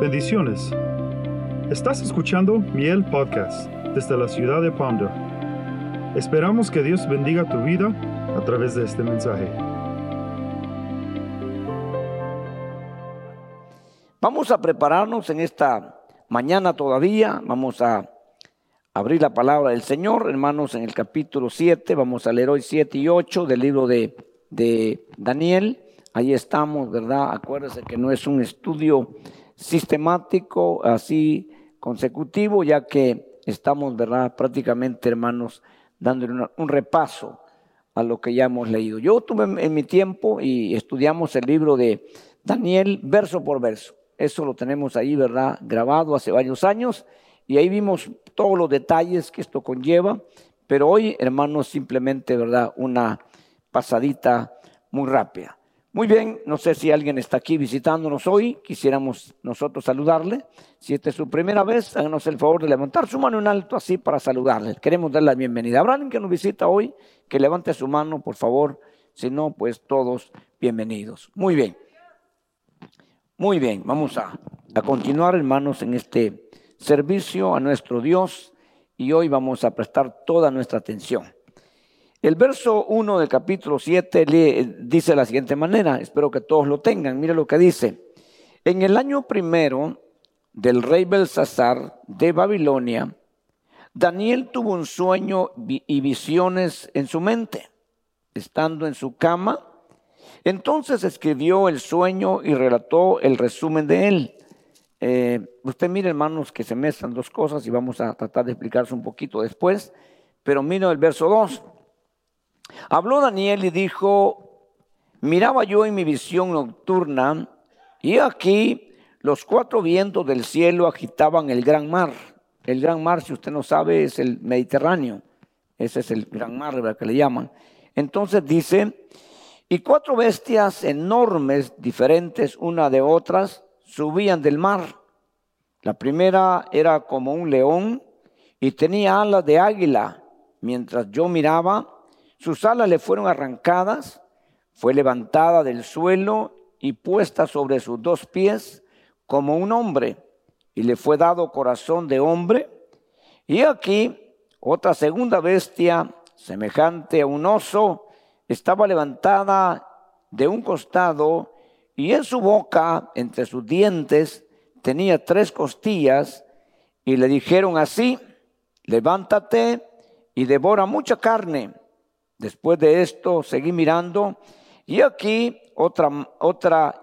Bendiciones. Estás escuchando Miel Podcast desde la ciudad de Ponder. Esperamos que Dios bendiga tu vida a través de este mensaje. Vamos a prepararnos en esta mañana todavía. Vamos a abrir la palabra del Señor, hermanos, en el capítulo 7. Vamos a leer hoy 7 y 8 del libro de, de Daniel. Ahí estamos, ¿verdad? Acuérdense que no es un estudio sistemático, así consecutivo, ya que estamos, ¿verdad? Prácticamente, hermanos, dándole un repaso a lo que ya hemos leído. Yo tuve en mi tiempo y estudiamos el libro de Daniel verso por verso. Eso lo tenemos ahí, ¿verdad? Grabado hace varios años y ahí vimos todos los detalles que esto conlleva. Pero hoy, hermanos, simplemente, ¿verdad? Una pasadita muy rápida. Muy bien, no sé si alguien está aquí visitándonos hoy, quisiéramos nosotros saludarle. Si esta es su primera vez, háganos el favor de levantar su mano en alto así para saludarle. Queremos darle la bienvenida. ¿Habrá alguien que nos visita hoy? Que levante su mano, por favor. Si no, pues todos bienvenidos. Muy bien. Muy bien, vamos a, a continuar, hermanos, en este servicio a nuestro Dios y hoy vamos a prestar toda nuestra atención. El verso 1 del capítulo 7 dice de la siguiente manera, espero que todos lo tengan, mire lo que dice. En el año primero del rey Belsasar de Babilonia, Daniel tuvo un sueño y visiones en su mente, estando en su cama. Entonces escribió el sueño y relató el resumen de él. Eh, usted mire, hermanos, que se mezclan dos cosas y vamos a tratar de explicarse un poquito después, pero mire el verso 2. Habló Daniel y dijo, miraba yo en mi visión nocturna y aquí los cuatro vientos del cielo agitaban el gran mar. El gran mar, si usted no sabe, es el Mediterráneo. Ese es el gran mar, ¿verdad? Que le llaman. Entonces dice, y cuatro bestias enormes, diferentes una de otras, subían del mar. La primera era como un león y tenía alas de águila. Mientras yo miraba, sus alas le fueron arrancadas, fue levantada del suelo y puesta sobre sus dos pies como un hombre, y le fue dado corazón de hombre. Y aquí otra segunda bestia, semejante a un oso, estaba levantada de un costado, y en su boca, entre sus dientes, tenía tres costillas, y le dijeron así, levántate y devora mucha carne Después de esto seguí mirando y aquí otra, otra,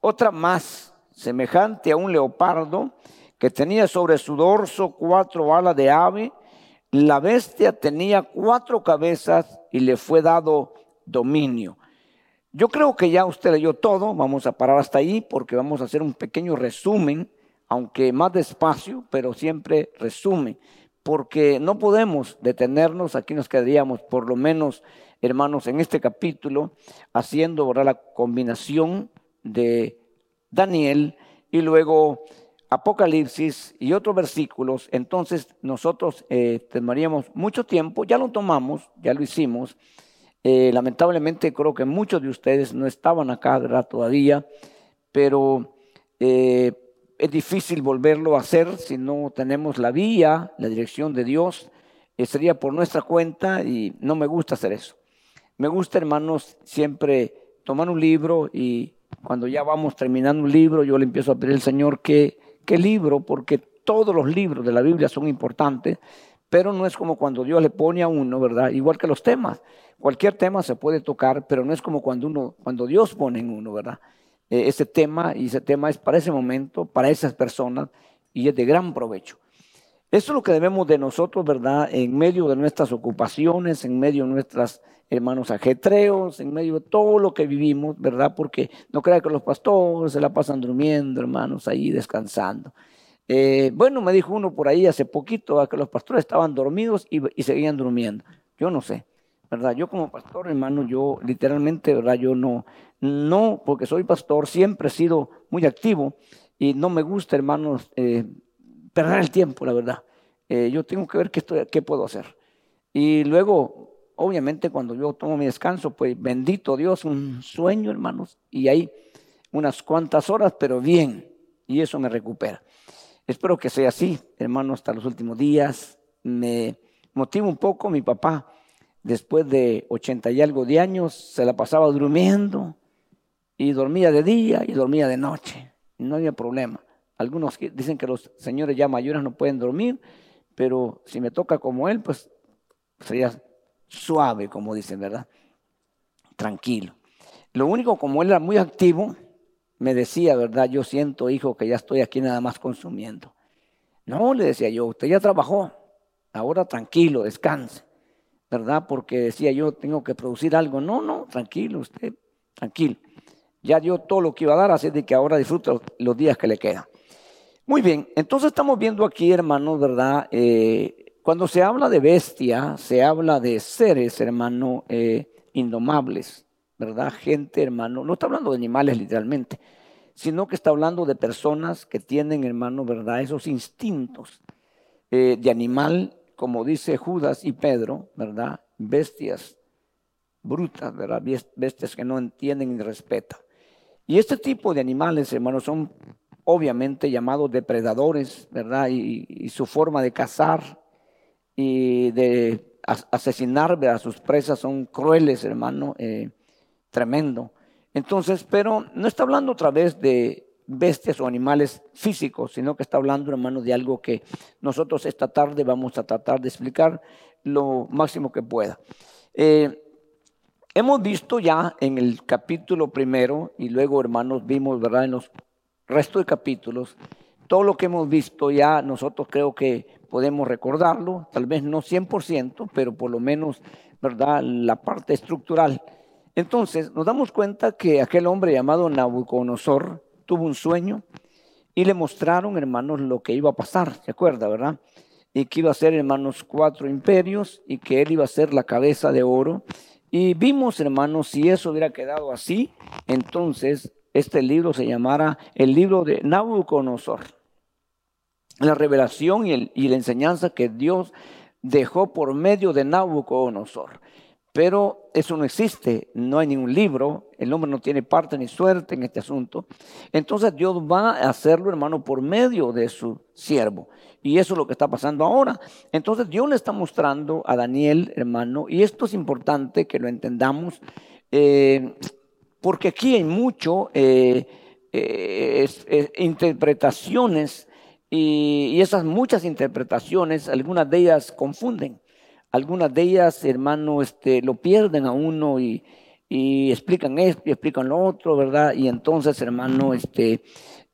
otra más, semejante a un leopardo, que tenía sobre su dorso cuatro alas de ave. La bestia tenía cuatro cabezas y le fue dado dominio. Yo creo que ya usted leyó todo, vamos a parar hasta ahí porque vamos a hacer un pequeño resumen, aunque más despacio, pero siempre resumen porque no podemos detenernos, aquí nos quedaríamos por lo menos, hermanos, en este capítulo, haciendo la combinación de Daniel y luego Apocalipsis y otros versículos, entonces nosotros eh, tomaríamos mucho tiempo, ya lo tomamos, ya lo hicimos. Eh, lamentablemente creo que muchos de ustedes no estaban acá ¿verdad? todavía, pero eh, es difícil volverlo a hacer si no tenemos la vía, la dirección de Dios. Eh, sería por nuestra cuenta y no me gusta hacer eso. Me gusta, hermanos, siempre tomar un libro y cuando ya vamos terminando un libro, yo le empiezo a pedir al Señor qué, qué libro, porque todos los libros de la Biblia son importantes, pero no es como cuando Dios le pone a uno, ¿verdad? Igual que los temas. Cualquier tema se puede tocar, pero no es como cuando uno, cuando Dios pone en uno, ¿verdad? Eh, ese tema y ese tema es para ese momento, para esas personas y es de gran provecho. Eso es lo que debemos de nosotros, ¿verdad? En medio de nuestras ocupaciones, en medio de nuestros hermanos ajetreos, en medio de todo lo que vivimos, ¿verdad? Porque no crea que los pastores se la pasan durmiendo, hermanos, ahí descansando. Eh, bueno, me dijo uno por ahí hace poquito que los pastores estaban dormidos y seguían durmiendo. Yo no sé, ¿verdad? Yo como pastor, hermano, yo literalmente, ¿verdad? Yo no, no, porque soy pastor, siempre he sido muy activo y no me gusta, hermanos, eh, perder el tiempo, la verdad. Eh, yo tengo que ver qué, estoy, qué puedo hacer. Y luego, obviamente, cuando yo tomo mi descanso, pues bendito Dios, un sueño, hermanos, y hay unas cuantas horas, pero bien. y eso me recupera. Espero que sea así, hermano, hasta los últimos días. Me motiva un poco mi papá. Después de ochenta y algo de años, se la pasaba durmiendo y dormía de día y dormía de noche. No había problema. Algunos dicen que los señores ya mayores no pueden dormir, pero si me toca como él, pues sería suave, como dicen, ¿verdad? Tranquilo. Lo único, como él era muy activo, me decía, ¿verdad? Yo siento, hijo, que ya estoy aquí nada más consumiendo. No, le decía yo, usted ya trabajó, ahora tranquilo, descanse, ¿verdad? Porque decía yo, tengo que producir algo. No, no, tranquilo, usted, tranquilo. Ya dio todo lo que iba a dar, así de que ahora disfruta los días que le quedan. Muy bien, entonces estamos viendo aquí, hermanos, ¿verdad? Eh, cuando se habla de bestia, se habla de seres, hermano, eh, indomables, ¿verdad? Gente, hermano, no está hablando de animales literalmente, sino que está hablando de personas que tienen, hermano, ¿verdad? Esos instintos eh, de animal, como dice Judas y Pedro, ¿verdad? Bestias brutas, ¿verdad? Bestias que no entienden ni respetan. Y este tipo de animales, hermanos, son obviamente llamados depredadores, ¿verdad? Y, su forma de cazar y de asesinar a sus presas son crueles, hermano. Eh, tremendo. Entonces, pero no está hablando otra vez de bestias o animales físicos, sino que está hablando, hermano, de algo que nosotros esta tarde vamos a tratar de explicar lo máximo que pueda. Eh, hemos visto ya en el capítulo primero y luego, hermanos, vimos, ¿verdad? En los restos de capítulos, todo lo que hemos visto ya nosotros creo que podemos recordarlo, tal vez no 100%, pero por lo menos, ¿verdad? La parte estructural entonces nos damos cuenta que aquel hombre llamado Nabucodonosor tuvo un sueño y le mostraron, hermanos, lo que iba a pasar, ¿se acuerda, verdad? Y que iba a ser, hermanos, cuatro imperios y que él iba a ser la cabeza de oro. Y vimos, hermanos, si eso hubiera quedado así, entonces este libro se llamara el libro de Nabucodonosor. La revelación y, y la enseñanza que Dios dejó por medio de Nabucodonosor. Pero eso no existe, no hay ningún libro, el hombre no tiene parte ni suerte en este asunto. Entonces Dios va a hacerlo, hermano, por medio de su siervo. Y eso es lo que está pasando ahora. Entonces Dios le está mostrando a Daniel, hermano, y esto es importante que lo entendamos, eh, porque aquí hay mucho eh, eh, interpretaciones y, y esas muchas interpretaciones, algunas de ellas confunden. Algunas de ellas, hermano, este, lo pierden a uno y, explican esto y explican lo otro, ¿verdad? Y entonces, hermano, este,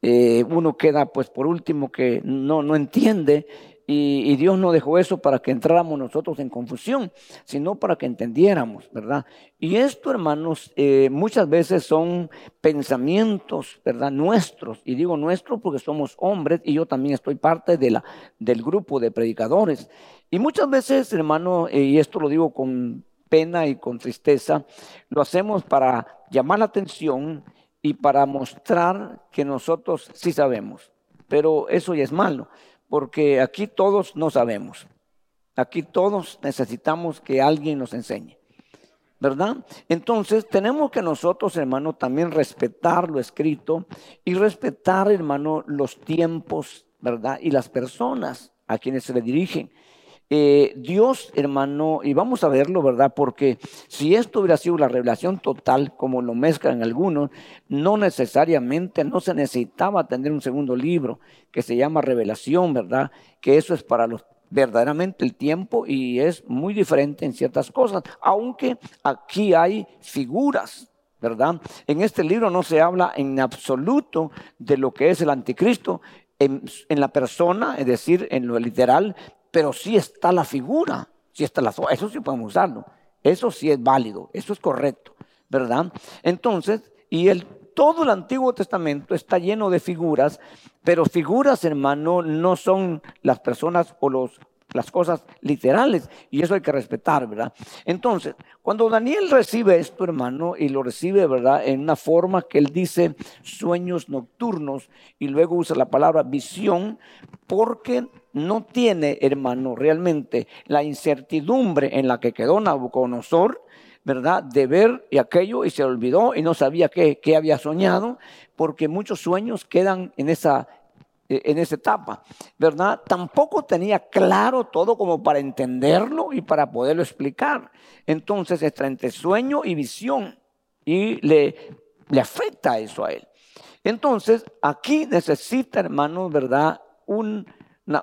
eh, uno queda, pues, por último, que no, no entiende. Y, Dios no dejó eso para que entráramos nosotros en confusión, sino para que entendiéramos, ¿verdad? Y esto, hermanos, eh, muchas veces son pensamientos, ¿verdad? Nuestros. Y digo nuestros porque somos hombres y yo también estoy parte de la, del grupo de predicadores. Y muchas veces, hermano, eh, y esto lo digo con pena y con tristeza, lo hacemos para llamar la atención y para mostrar que nosotros sí sabemos. Pero eso ya es malo, porque aquí todos no sabemos. Aquí todos necesitamos que alguien nos enseñe. ¿verdad? Entonces tenemos que nosotros, hermano, también respetar lo escrito y respetar, hermano, los tiempos, ¿verdad? Y las personas a quienes se le dirigen. Eh, Dios, hermano, y vamos a verlo, ¿verdad? Porque si esto hubiera sido la revelación total, como lo mezclan algunos, no necesariamente, no se necesitaba tener un segundo libro que se llama revelación, ¿verdad? Que eso es para los verdaderamente el tiempo y es muy diferente en ciertas cosas, aunque aquí hay figuras, ¿verdad? En este libro no se habla en absoluto de lo que es el anticristo, en, en, la persona, es decir, en lo literal, pero sí está la figura, sí está la eso sí podemos usarlo, eso sí es válido, eso es correcto, ¿verdad? Entonces, y el, todo el Antiguo Testamento está lleno de figuras, pero figuras, hermano, no son las personas o los las cosas literales y eso hay que respetar, ¿verdad? Entonces, cuando Daniel recibe esto, hermano, y lo recibe, ¿verdad? En una forma que él dice sueños nocturnos y luego usa la palabra visión, porque no tiene, hermano, realmente la incertidumbre en la que quedó Nabucodonosor ¿verdad? De ver y aquello y se olvidó y no sabía qué, qué había soñado, porque muchos sueños quedan en esa, eh, en esa etapa, ¿verdad? Tampoco tenía claro todo como para entenderlo y para poderlo explicar. Entonces está entre sueño y visión y le, le afecta eso a él. Entonces, aquí necesita, hermanos, ¿verdad? Un,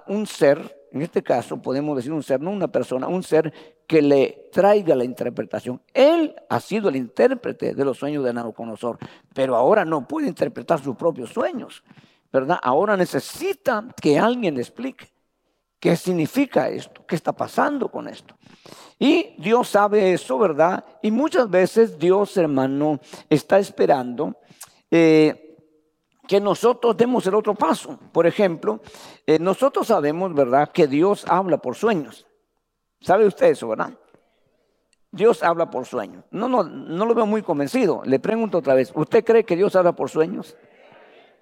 un ser, en este caso podemos decir un ser, no una persona, un ser que le traiga la interpretación. Él ha sido el intérprete de los sueños de Nabucodonosor, pero ahora no puede interpretar sus propios sueños. ¿verdad? Ahora necesita que alguien le explique qué significa esto, qué está pasando con esto. Y Dios sabe eso, ¿verdad? Y muchas veces Dios, hermano, está esperando eh, que nosotros demos el otro paso. Por ejemplo, eh, nosotros sabemos, ¿verdad?, que Dios habla por sueños. ¿Sabe usted eso, verdad? Dios habla por sueños. No, no, no lo veo muy convencido. Le pregunto otra vez, ¿usted cree que Dios habla por sueños?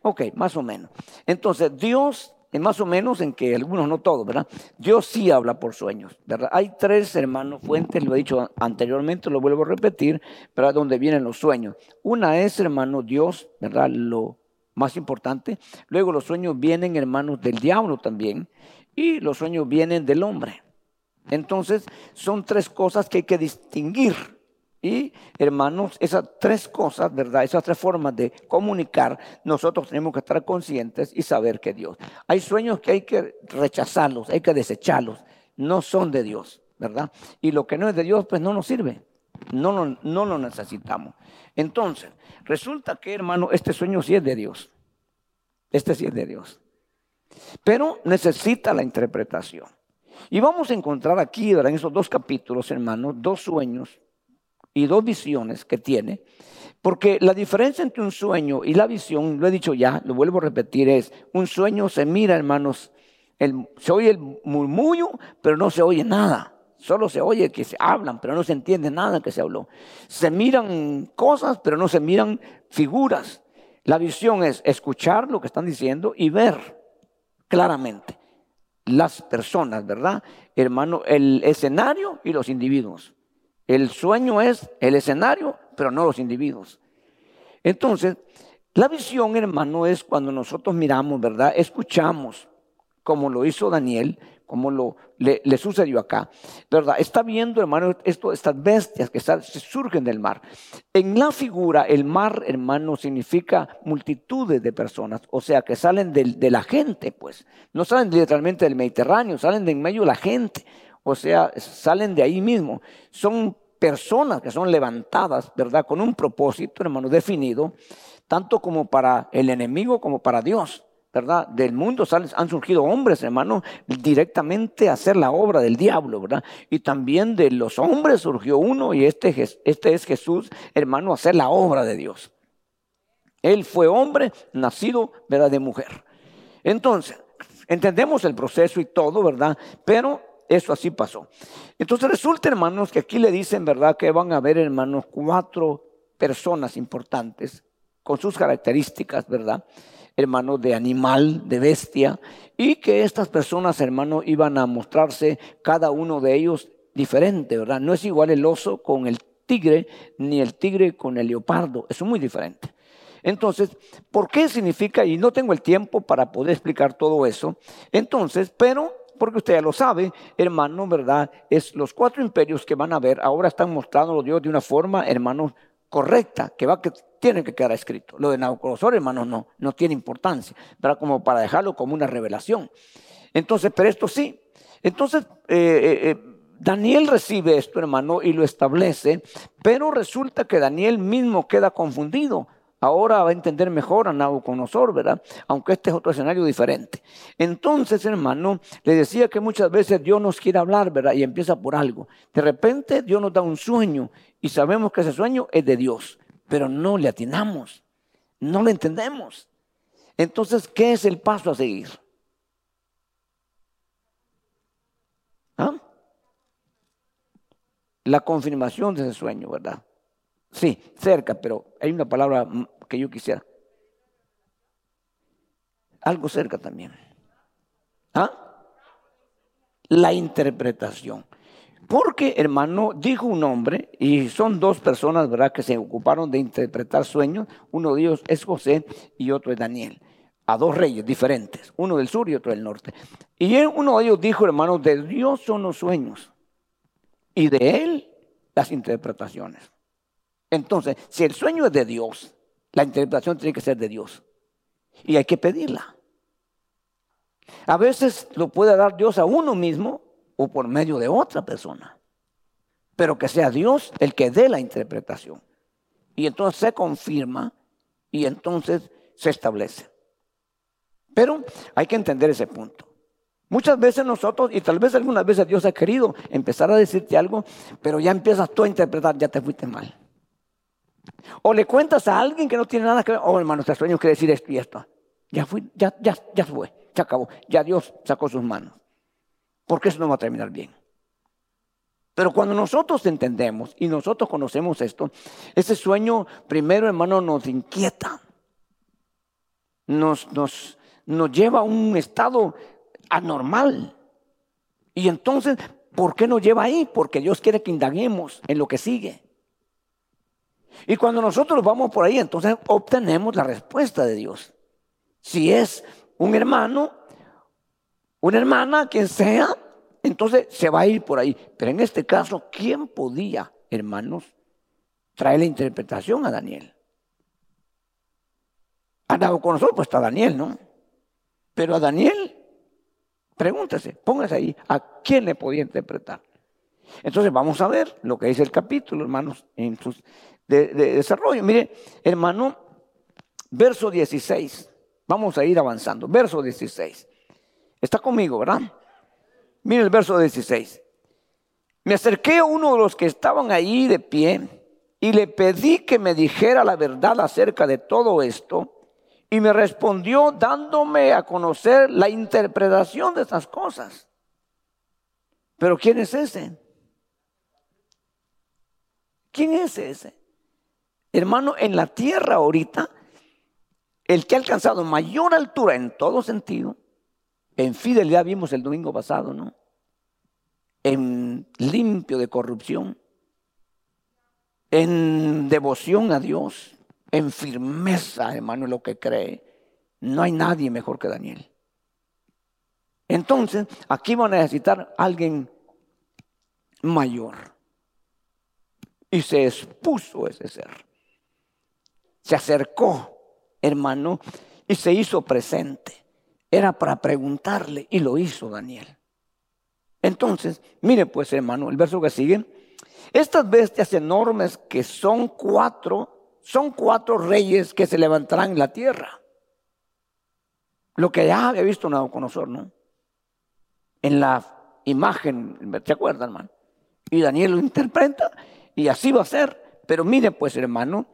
Ok, más o menos. Entonces, Dios, más o menos en que algunos, no todos, ¿verdad? Dios sí habla por sueños, ¿verdad? Hay tres, hermanos, fuentes, lo he dicho anteriormente, lo vuelvo a repetir, ¿verdad? Donde vienen los sueños. Una es, hermano, Dios, ¿verdad? Lo más importante. Luego los sueños vienen, hermanos, del diablo también. Y los sueños vienen del hombre. Entonces, son tres cosas que hay que distinguir y hermanos, esas tres cosas, ¿verdad? Esas tres formas de comunicar, nosotros tenemos que estar conscientes y saber que Dios. Hay sueños que hay que rechazarlos, hay que desecharlos. No son de Dios, ¿verdad? Y lo que no es de Dios, pues no nos sirve. No, no, no lo necesitamos. Entonces, resulta que, hermano, este sueño sí es de Dios. Este sí es de Dios. Pero necesita la interpretación. Y vamos a encontrar aquí, ¿verdad? En esos dos capítulos, hermanos, dos sueños y dos visiones que tiene, porque la diferencia entre un sueño y la visión, lo he dicho ya, lo vuelvo a repetir, es un sueño se mira, hermanos, se oye el murmullo, pero no se oye nada. Solo se oye que se hablan, pero no se entiende nada que se habló. Se miran cosas, pero no se miran figuras. La visión es escuchar lo que están diciendo y ver claramente las personas, ¿verdad? Hermano, el escenario y los individuos. El sueño es el escenario, pero no los individuos. Entonces, la visión, hermano, es cuando nosotros miramos, ¿verdad? Escuchamos, como lo hizo Daniel, como le, sucedió acá, ¿verdad? Está viendo, hermano, estas bestias que surgen del mar. En la figura, el mar, hermano, significa multitudes de personas, o sea, que salen de la gente, pues. No salen literalmente del Mediterráneo, salen de en medio de la gente o sea, salen de ahí mismo. Son personas que son levantadas, ¿verdad? Con un propósito, hermano, definido, tanto como para el enemigo como para Dios, ¿verdad? Del mundo han surgido hombres, hermano, directamente a hacer la obra del diablo, ¿verdad? Y también de los hombres surgió uno y este, este es Jesús, hermano, a hacer la obra de Dios. Él fue hombre nacido, ¿verdad? De mujer. Entonces, entendemos el proceso y todo, ¿verdad? Pero eso así pasó. Entonces resulta, hermanos, que aquí le dicen, ¿verdad? Que van a haber, hermanos, cuatro personas importantes con sus características, ¿verdad? Hermanos, de animal, de bestia, y que estas personas, hermanos, iban a mostrarse cada uno de ellos diferente, ¿verdad? No es igual el oso con el tigre, ni el tigre con el leopardo, es muy diferente. Entonces, ¿por qué significa? Y no tengo el tiempo para poder explicar todo eso. Entonces, pero porque usted ya lo sabe, hermano, ¿verdad? Es los cuatro imperios que van a ver, ahora están mostrando Dios de una forma, hermano, correcta, que va que tiene que quedar escrito. Lo de Nabucodonosor, hermano, no, no tiene importancia, ¿verdad? Como para dejarlo como una revelación. Entonces, pero esto sí. Entonces, eh, eh, eh, Daniel recibe esto, hermano, y lo establece, pero resulta que Daniel mismo queda confundido Ahora va a entender mejor a Nabucodonosor, ¿verdad? Aunque este es otro escenario diferente. Entonces, hermano, le decía que muchas veces Dios nos quiere hablar, ¿verdad? Y empieza por algo. De repente Dios nos da un sueño y sabemos que ese sueño es de Dios, pero no le atinamos, no le entendemos. Entonces, ¿qué es el paso a seguir? ¿Ah? La confirmación de ese sueño, ¿verdad? Sí, cerca, pero hay una palabra que yo quisiera. Algo cerca también. ¿Ah? La interpretación. Porque, hermano, dijo un hombre, y son dos personas, ¿verdad?, que se ocuparon de interpretar sueños. Uno de ellos es José y otro es Daniel. A dos reyes diferentes, uno del sur y otro del norte. Y uno de ellos dijo, hermano, de Dios son los sueños y de él las interpretaciones. Entonces, si el sueño es de Dios, la interpretación tiene que ser de Dios. Y hay que pedirla. A veces lo puede dar Dios a uno mismo o por medio de otra persona. Pero que sea Dios el que dé la interpretación. Y entonces se confirma y entonces se establece. Pero hay que entender ese punto. Muchas veces nosotros, y tal vez algunas veces Dios ha querido empezar a decirte algo, pero ya empiezas tú a interpretar, ya te fuiste mal. O le cuentas a alguien que no tiene nada que ver, oh hermano, este sueño quiere decir esto y esto. Ya, fui, ya, ya, ya fue, se acabó. Ya Dios sacó sus manos. Porque eso no va a terminar bien. Pero cuando nosotros entendemos y nosotros conocemos esto, ese sueño primero, hermano, nos inquieta. Nos, nos, nos lleva a un estado anormal. Y entonces, ¿por qué nos lleva ahí? Porque Dios quiere que indaguemos en lo que sigue. Y cuando nosotros vamos por ahí, entonces obtenemos la respuesta de Dios. Si es un hermano, una hermana, quien sea, entonces se va a ir por ahí. Pero en este caso, ¿quién podía, hermanos, traer la interpretación a Daniel? A nosotros, pues está Daniel, ¿no? Pero a Daniel Pregúntese, póngase ahí, ¿a quién le podía interpretar? Entonces vamos a ver lo que dice el capítulo, hermanos, en sus de, desarrollo. Mire, hermano, verso 16. Vamos a ir avanzando. Verso 16. Está conmigo, ¿verdad? Mire el verso 16. Me acerqué a uno de los que estaban ahí de pie y le pedí que me dijera la verdad acerca de todo esto. Y me respondió dándome a conocer la interpretación de estas cosas. Pero ¿quién es ese? ¿Quién es ese? Hermano, en la tierra ahorita, el que ha alcanzado mayor altura en todo sentido, en fidelidad vimos el domingo pasado, ¿no? En limpio de corrupción, en devoción a Dios, en firmeza, hermano, en lo que cree. No hay nadie mejor que Daniel. Entonces, aquí van a necesitar alguien mayor. Y se expuso ese ser. Se acercó, hermano, y se hizo presente. Era para preguntarle y lo hizo Daniel. Entonces, mire pues, hermano, el verso que sigue. Estas bestias enormes que son cuatro son cuatro reyes que se levantarán en la tierra. Lo que ya había visto Nabucodonosor, ¿no? En la imagen, ¿te acuerdas, hermano? Y Daniel lo interpreta y así va a ser. Pero mire pues, hermano,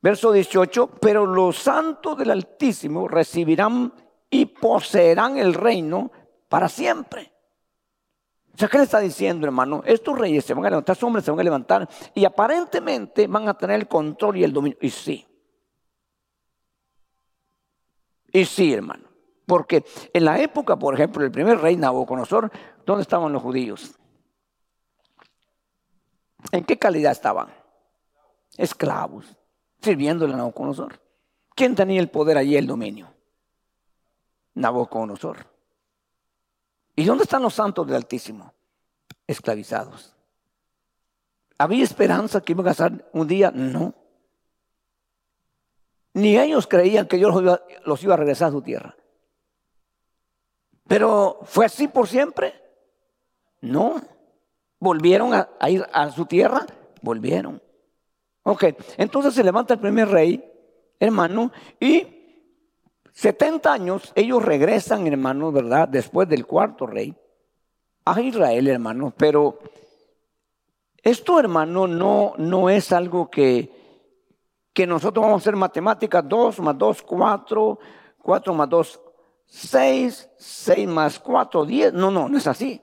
verso 18, pero los santos del Altísimo recibirán y poseerán el reino para siempre. O sea, ¿qué le está diciendo, hermano? Estos reyes se van a levantar, estos hombres se van a levantar y aparentemente van a tener el control y el dominio. Y sí. Y sí, hermano. Porque en la época, por ejemplo, del primer rey Nabucodonosor, ¿dónde estaban los judíos? ¿En qué calidad estaban? Esclavos, sirviéndole a Nabucodonosor. ¿Quién tenía el poder allí, el dominio? Nabucodonosor. ¿Y dónde están los santos del Altísimo? Esclavizados. ¿Había esperanza que iban a estar un día? No. Ni ellos creían que Dios los iba, a regresar a su tierra. Pero ¿fue así por siempre? No. ¿Volvieron a ir a su tierra? Volvieron. Ok, entonces se levanta el primer rey, hermano, y 70 años ellos regresan, hermanos, ¿verdad? Después del cuarto rey a Israel, hermanos. Pero esto, hermano, no, no es algo que, que nosotros vamos a hacer matemáticas. 2 más 2, 4, 4 más 2, 6, 6 más 4, 10. No, no, no es así.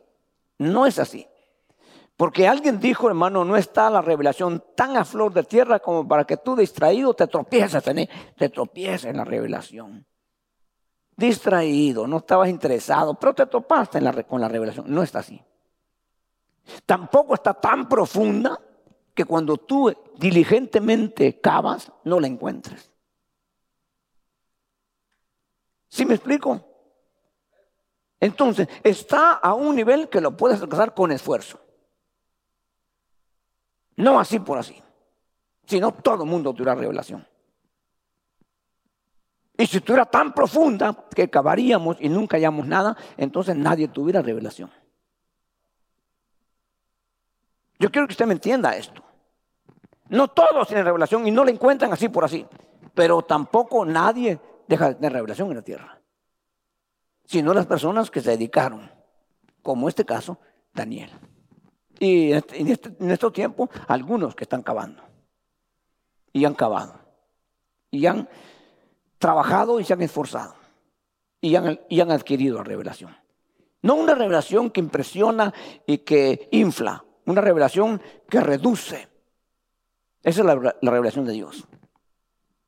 No es así. Porque alguien dijo, hermano, no está la revelación tan a flor de tierra como para que tú distraído te tropieces, te tropieces en la revelación distraído, no estabas interesado, pero te topaste con la revelación. No está así. Tampoco está tan profunda que cuando tú diligentemente cavas, no la encuentres. ¿Sí me explico? Entonces, está a un nivel que lo puedes alcanzar con esfuerzo. No así por así, sino todo el mundo tuviera revelación. Y si estuviera tan profunda que cavaríamos y nunca hallamos nada, entonces nadie tuviera revelación. Yo quiero que usted me entienda esto. No todos tienen revelación y no la encuentran así por así, pero tampoco nadie deja de tener revelación en la tierra, sino las personas que se dedicaron, como este caso, Daniel. Y en, este, este, en estos tiempos, algunos que están cavando, y han cavado, y han trabajado y se han esforzado, y han, y han adquirido la revelación. No una revelación que impresiona y que infla, una revelación que reduce. Esa es la revelación de Dios,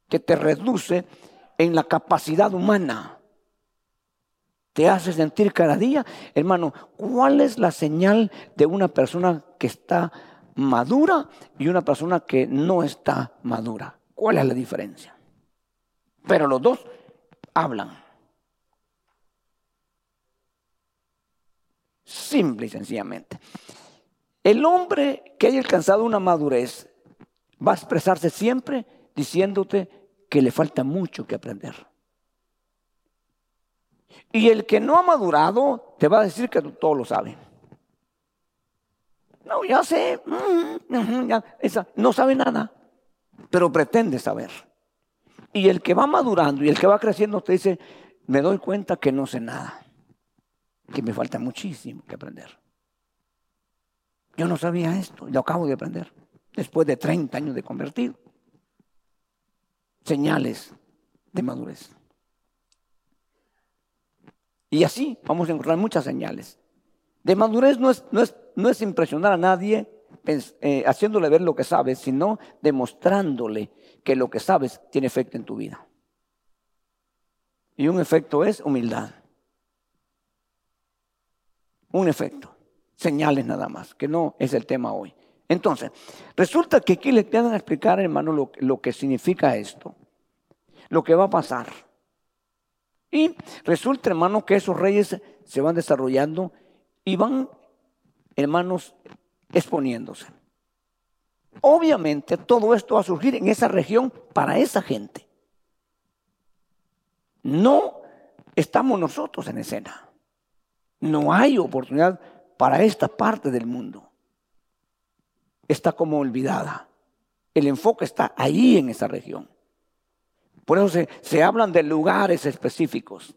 que te reduce en la capacidad humana. Te hace sentir cada día, hermano, ¿cuál es la señal de una persona que está madura y una persona que no está madura? ¿Cuál es la diferencia? Pero los dos hablan. Simple y sencillamente. El hombre que haya alcanzado una madurez va a expresarse siempre diciéndote que le falta mucho que aprender. Y el que no ha madurado te va a decir que todo lo sabe. No, ya sé, mm, no sabe nada, pero pretende saber. Y el que va madurando y el que va creciendo te dice, me doy cuenta que no sé nada, que me falta muchísimo que aprender. Yo no sabía esto, lo acabo de aprender, después de 30 años de convertido señales de madurez. Y así vamos a encontrar muchas señales. De madurez no es, no es, no es impresionar a nadie eh, haciéndole ver lo que sabes, sino demostrándole que lo que sabes tiene efecto en tu vida. Y un efecto es humildad. Un efecto. Señales nada más, que no es el tema hoy. Entonces, resulta que aquí le quedan a explicar, hermano, lo, lo que significa esto, lo que va a pasar. Y resulta, hermano, que esos reyes se van desarrollando y van, hermanos, exponiéndose. Obviamente todo esto va a surgir en esa región para esa gente. No estamos nosotros en escena. No hay oportunidad para esta parte del mundo está como olvidada. El enfoque está ahí en esa región. Por eso se, se hablan de lugares específicos,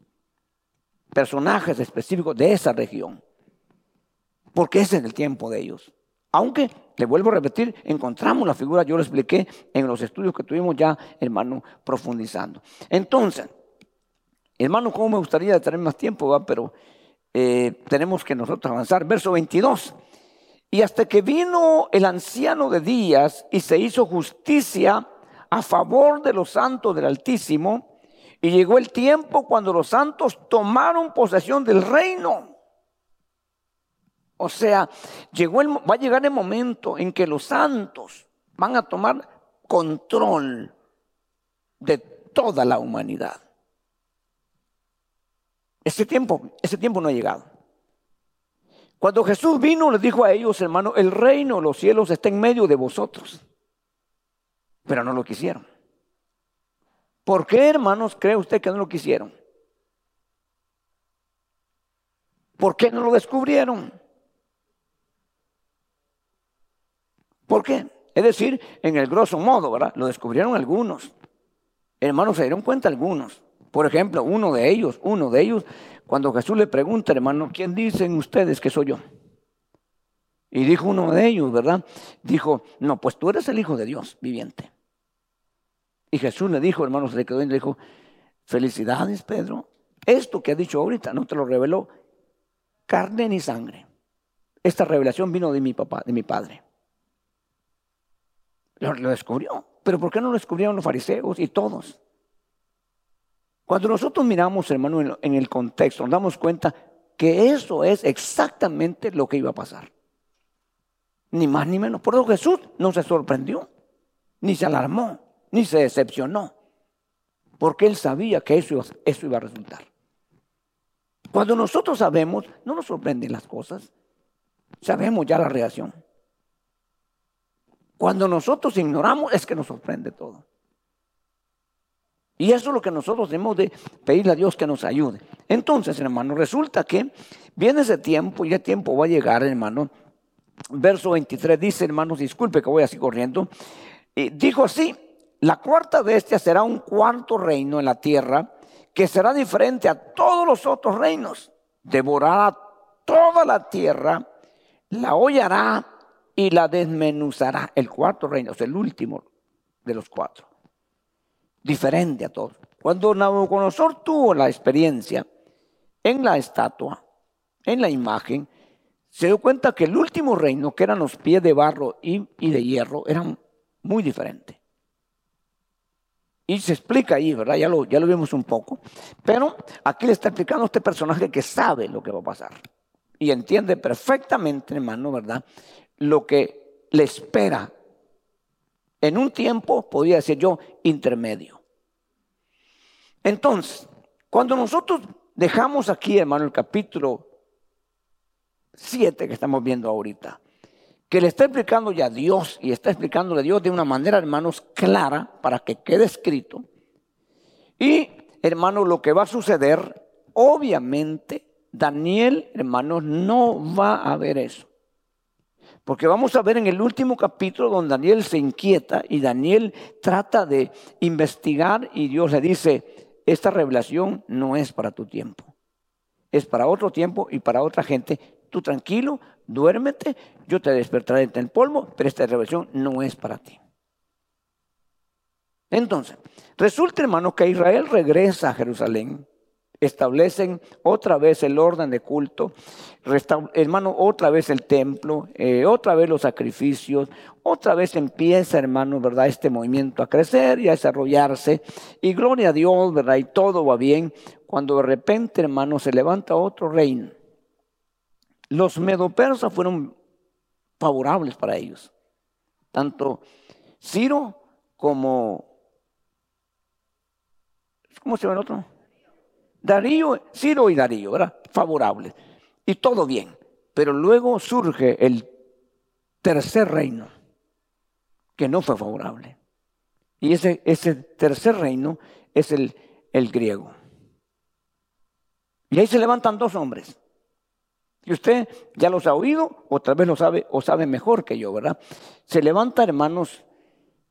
personajes específicos de esa región. Porque ese es el tiempo de ellos. Aunque, le vuelvo a repetir, encontramos la figura, yo lo expliqué en los estudios que tuvimos ya, hermano, profundizando. Entonces, hermano, ¿cómo me gustaría tener más tiempo? Pero eh, tenemos que nosotros avanzar. Verso 22. Y hasta que vino el anciano de días y se hizo justicia a favor de los santos del Altísimo, y llegó el tiempo cuando los santos tomaron posesión del reino. O sea, llegó el, va a llegar el momento en que los santos van a tomar control de toda la humanidad. Ese tiempo, ese tiempo no ha llegado. Cuando Jesús vino, les dijo a ellos, hermano, el reino de los cielos está en medio de vosotros. Pero no lo quisieron. ¿Por qué, hermanos, cree usted que no lo quisieron? ¿Por qué no lo descubrieron? ¿Por qué? Es decir, en el grosso modo, ¿verdad? Lo descubrieron algunos. Hermanos, se dieron cuenta algunos. Por ejemplo, uno de ellos, uno de ellos cuando Jesús le pregunta, hermano, ¿quién dicen ustedes que soy yo? Y dijo uno de ellos, ¿verdad? Dijo, no, pues tú eres el Hijo de Dios viviente. Y Jesús le dijo, hermano, se le quedó y le dijo, felicidades, Pedro. Esto que ha dicho ahorita no te lo reveló carne ni sangre. Esta revelación vino de mi papá, de mi padre. Lo, lo descubrió. Pero ¿por qué no lo descubrieron los fariseos y todos? Cuando nosotros miramos, hermano, en el contexto, nos damos cuenta que eso es exactamente lo que iba a pasar. Ni más ni menos. Por eso Jesús no se sorprendió, ni se alarmó, ni se decepcionó. Porque él sabía que eso, eso iba a resultar. Cuando nosotros sabemos, no nos sorprenden las cosas. Sabemos ya la reacción. Cuando nosotros ignoramos es que nos sorprende todo. Y eso es lo que nosotros debemos de pedirle a Dios que nos ayude. Entonces, hermano, resulta que viene ese tiempo y el tiempo va a llegar, hermano. Verso 23 dice, hermanos, disculpe que voy así corriendo. Y dijo así, la cuarta bestia será un cuarto reino en la tierra que será diferente a todos los otros reinos. Devorará toda la tierra, la hollará y la desmenuzará. El cuarto reino es el último de los cuatro diferente a todos. Cuando Nabucodonosor tuvo la experiencia en la estatua, en la imagen, se dio cuenta que el último reino, que eran los pies de barro y, de hierro, eran muy diferentes. Y se explica ahí, ¿verdad? Ya lo, ya lo vimos un poco. Pero aquí le está explicando a este personaje que sabe lo que va a pasar. Y entiende perfectamente, hermano, ¿verdad? Lo que le espera en un tiempo, podría decir yo, intermedio. Entonces, cuando nosotros dejamos aquí, hermano, el capítulo 7 que estamos viendo ahorita, que le está explicando ya Dios y está explicándole a Dios de una manera, hermanos, clara para que quede escrito. Y, hermanos, lo que va a suceder, obviamente, Daniel, hermanos, no va a ver eso. Porque vamos a ver en el último capítulo donde Daniel se inquieta y Daniel trata de investigar y Dios le dice, esta revelación no es para tu tiempo, es para otro tiempo y para otra gente. Tú tranquilo, duérmete, yo te despertaré en el polvo, pero esta revelación no es para ti. Entonces, resulta hermano que Israel regresa a Jerusalén establecen otra vez el orden de culto, hermano, otra vez el templo, eh, otra vez los sacrificios, otra vez empieza, hermano, ¿verdad? Este movimiento a crecer y a desarrollarse. Y gloria a Dios, ¿verdad? Y todo va bien. Cuando de repente, hermano, se levanta otro reino. Los medopersas fueron favorables para ellos. Tanto Ciro como... ¿Cómo se llama el otro? Darío, Ciro y Darío, ¿verdad? Favorables. Y todo bien. Pero luego surge el tercer reino, que no fue favorable. Y ese, ese tercer reino es el, el griego. Y ahí se levantan dos hombres. Y usted ya los ha oído, otra vez lo sabe, o sabe mejor que yo, ¿verdad? Se levanta, hermanos,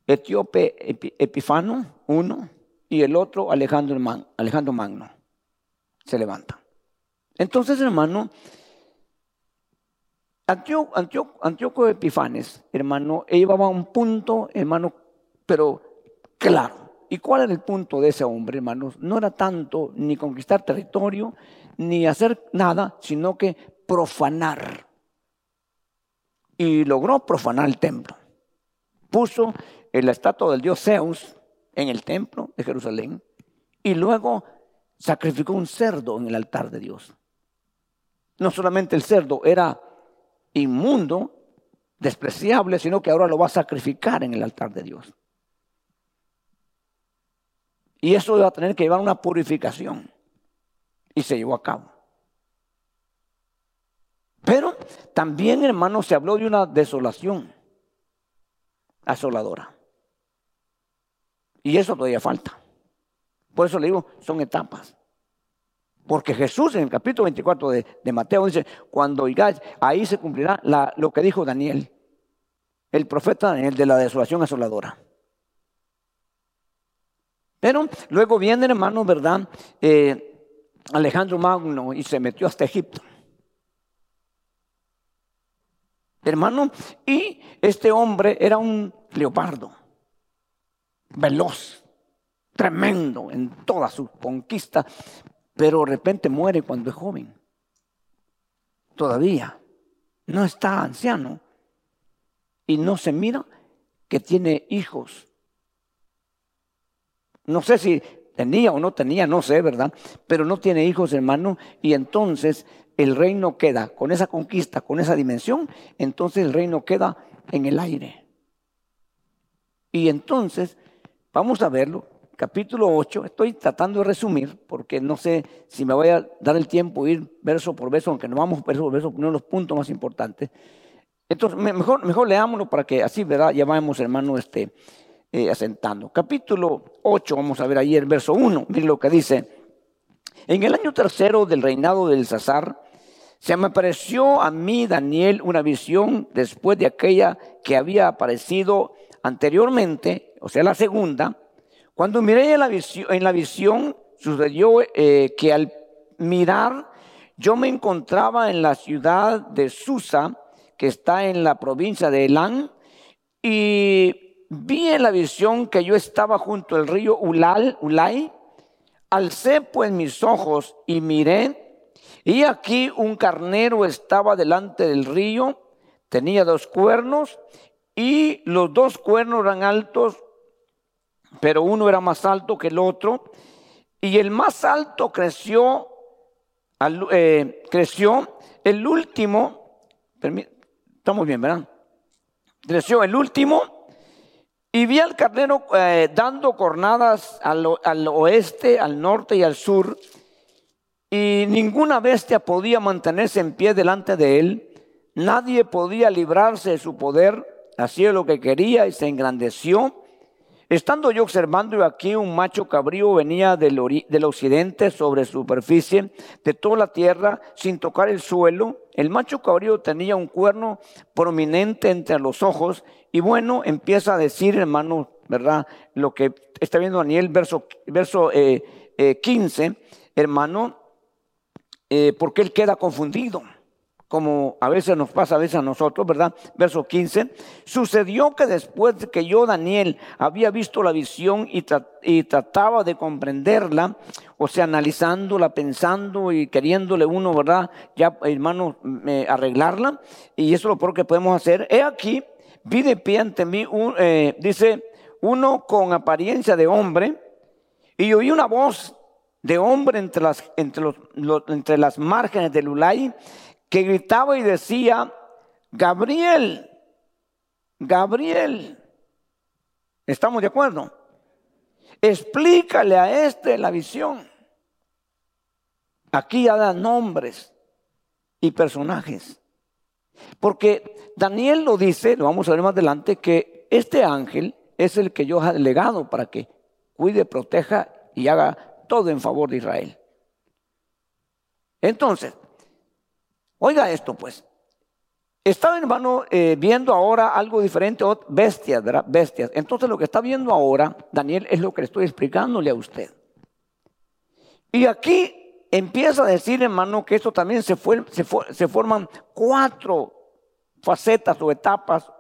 Etíope Epifano, uno, y el otro Alejandro, Alejandro Magno se levanta. Entonces, hermano, Antíoco, Epifanes, hermano, llevaba un punto, hermano, pero claro. ¿Y cuál era el punto de ese hombre, hermanos? No era tanto ni conquistar territorio, ni hacer nada, sino que profanar. Y logró profanar el templo. Puso la estatua del dios Zeus en el templo de Jerusalén y luego sacrificó un cerdo en el altar de Dios. No solamente el cerdo era inmundo, despreciable, sino que ahora lo va a sacrificar en el altar de Dios. Y eso iba a tener que llevar una purificación. Y se llevó a cabo. Pero también, hermano, se habló de una desolación asoladora. Y eso todavía falta. Por eso le digo, son etapas. Porque Jesús en el capítulo 24 de, Mateo dice, cuando oigáis, ahí se cumplirá lo que dijo Daniel, el profeta Daniel de la desolación asoladora. Pero luego viene, hermano, ¿verdad? Eh, Alejandro Magno y se metió hasta Egipto. Hermano, y este hombre era un leopardo, veloz, tremendo en toda su conquista, pero de repente muere cuando es joven. Todavía no está anciano y no se mira que tiene hijos. No sé si tenía o no tenía, no sé, ¿verdad? Pero no tiene hijos, hermano, y entonces el reino queda con esa conquista, con esa dimensión, entonces el reino queda en el aire. Y entonces, vamos a verlo, capítulo 8, estoy tratando de resumir, porque no sé si me voy a dar el tiempo de ir verso por verso, aunque no vamos verso por verso, uno de los puntos más importantes. Entonces, mejor, mejor leámoslo para que así, ¿verdad? Ya vamos, hermano, este, eh, asentando. Capítulo 8, vamos a ver ahí el verso 1, miren lo que dice. En el año tercero del reinado del César, se me apareció a mí, Daniel, una visión después de aquella que había aparecido anteriormente, o sea, la segunda. Cuando miré en la visión, en la visión sucedió eh, que al mirar yo me encontraba en la ciudad de Susa, que está en la provincia de Elán, y vi en la visión que yo estaba junto al río Ulal, Ulay, Alcé pues mis ojos y miré, y aquí un carnero estaba delante del río, tenía dos cuernos, y los dos cuernos eran altos, pero uno era más alto que el otro, y el más alto creció, eh, creció, el último, estamos bien, ¿verdad? Creció el último y vi al carnero eh, dando cornadas al, al, oeste, al norte y al sur, y ninguna bestia podía mantenerse en pie delante de él, nadie podía librarse de su poder, hacía lo que quería y se engrandeció. Estando yo observando y aquí un macho cabrío venía del, del occidente sobre superficie de toda la tierra sin tocar el suelo. El macho cabrío tenía un cuerno prominente entre los ojos y bueno, empieza a decir, hermano, ¿verdad? Lo que está viendo Daniel, verso, verso 15, eh, eh, hermano, eh, porque él queda confundido como a veces nos pasa a veces a nosotros, ¿verdad? Verso 15. Sucedió que después de que yo, Daniel, había visto la visión y, trataba de comprenderla, o sea, analizándola, pensando y queriéndole uno, ¿verdad? Ya, hermano, arreglarla, y eso es lo peor que podemos hacer. He aquí, vi de pie ante mí, un, eh, dice, uno con apariencia de hombre, y oí una voz de hombre entre las, entre los, entre las márgenes del Ulay, que gritaba y decía, Gabriel, Gabriel, ¿estamos de acuerdo? Explícale a este la visión. Aquí ya da nombres y personajes. Porque Daniel lo dice, lo vamos a ver más adelante, que este ángel es el que yo he delegado para que cuide, proteja y haga todo en favor de Israel. Entonces, Oiga esto pues. Estaba hermano eh, viendo ahora algo diferente, bestias, ¿verdad? Bestias. Entonces lo que está viendo ahora, Daniel, es lo que le estoy explicándole a usted. Y aquí empieza a decir, hermano, que esto también se, se forman cuatro facetas o etapas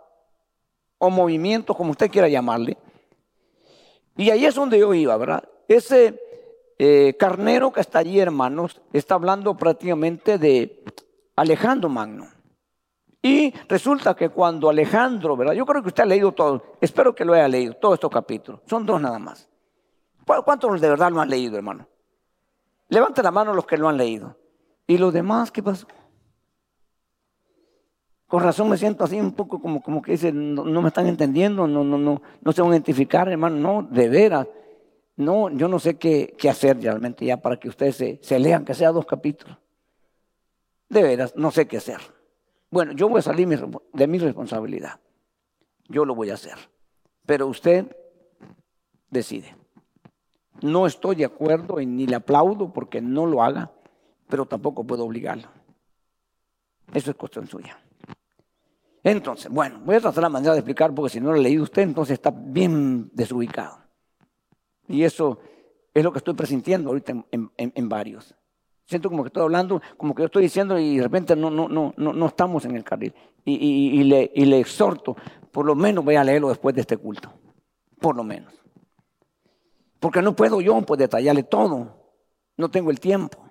o movimientos, como usted quiera llamarle. Y ahí es donde yo iba, ¿verdad? Ese eh, carnero que está allí, hermanos, está hablando prácticamente de Alejandro Magno. Y resulta que cuando Alejandro, ¿verdad? Yo creo que usted ha leído todo, espero que lo haya leído, todos estos capítulos. Son dos nada más. ¿Cuántos de verdad lo han leído, hermano? Levante la mano los que lo han leído. ¿Y los demás qué pasó? Con razón me siento así un poco como, como que dice, no, me están entendiendo, no, no, no, no se van a identificar, hermano, no, de veras. No, yo no sé qué, hacer realmente ya para que ustedes se, se lean, que sea dos capítulos. De veras, no sé qué hacer. Bueno, yo voy a salir de mi responsabilidad. Yo lo voy a hacer. Pero usted decide. No estoy de acuerdo y ni le aplaudo porque no lo haga, pero tampoco puedo obligarlo. Eso es cuestión suya. Entonces, bueno, voy a tratar la manera de explicar porque si no lo ha leído usted, entonces está bien desubicado. Y eso es lo que estoy presintiendo ahorita en varios. Siento como que estoy hablando, como que yo estoy diciendo y de repente no, no, no, no, no estamos en el carril. Y, le, exhorto, por lo menos voy a leerlo después de este culto. Por lo menos. Porque no puedo yo pues detallarle todo. No tengo el tiempo.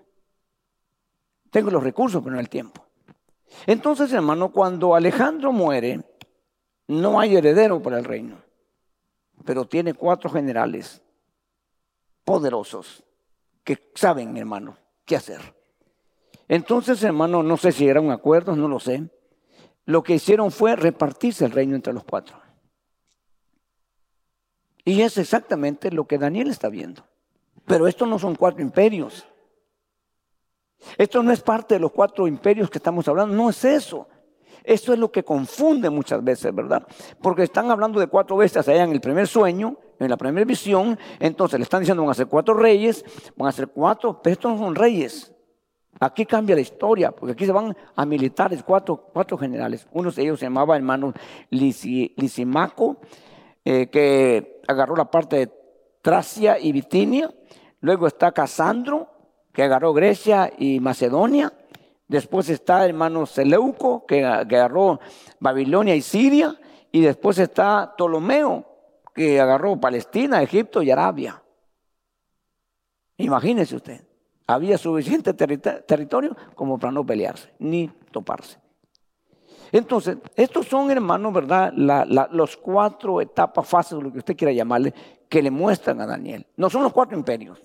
Tengo los recursos, pero no el tiempo. Entonces, hermano, cuando Alejandro muere, no hay heredero para el reino. Pero tiene cuatro generales poderosos que saben, hermano, qué hacer. Entonces, hermano, no sé si era un acuerdo, no lo sé. Lo que hicieron fue repartirse el reino entre los cuatro. Y es exactamente lo que Daniel está viendo. Pero estos no son cuatro imperios. Esto no es parte de los cuatro imperios que estamos hablando, no es eso. Esto es lo que confunde muchas veces, ¿verdad? Porque están hablando de cuatro bestias allá en el primer sueño, en la primera visión, entonces le están diciendo van a ser cuatro reyes, van a ser cuatro, pero estos no son reyes. Aquí cambia la historia, porque aquí se van a militares, cuatro, cuatro generales. Uno de ellos se llamaba hermano Lisimaco, eh, que agarró la parte de Tracia y Bitinia. Luego está Casandro, que agarró Grecia y Macedonia. Después está hermano Seleuco, que agarró Babilonia y Siria. Y después está Ptolomeo, que agarró Palestina, Egipto y Arabia. Imagínese usted, había suficiente territorio como para no pelearse, ni toparse. Entonces, estos son, hermanos, ¿verdad? los cuatro etapas, fases, lo que usted quiera llamarle, que le muestran a Daniel. No son los cuatro imperios.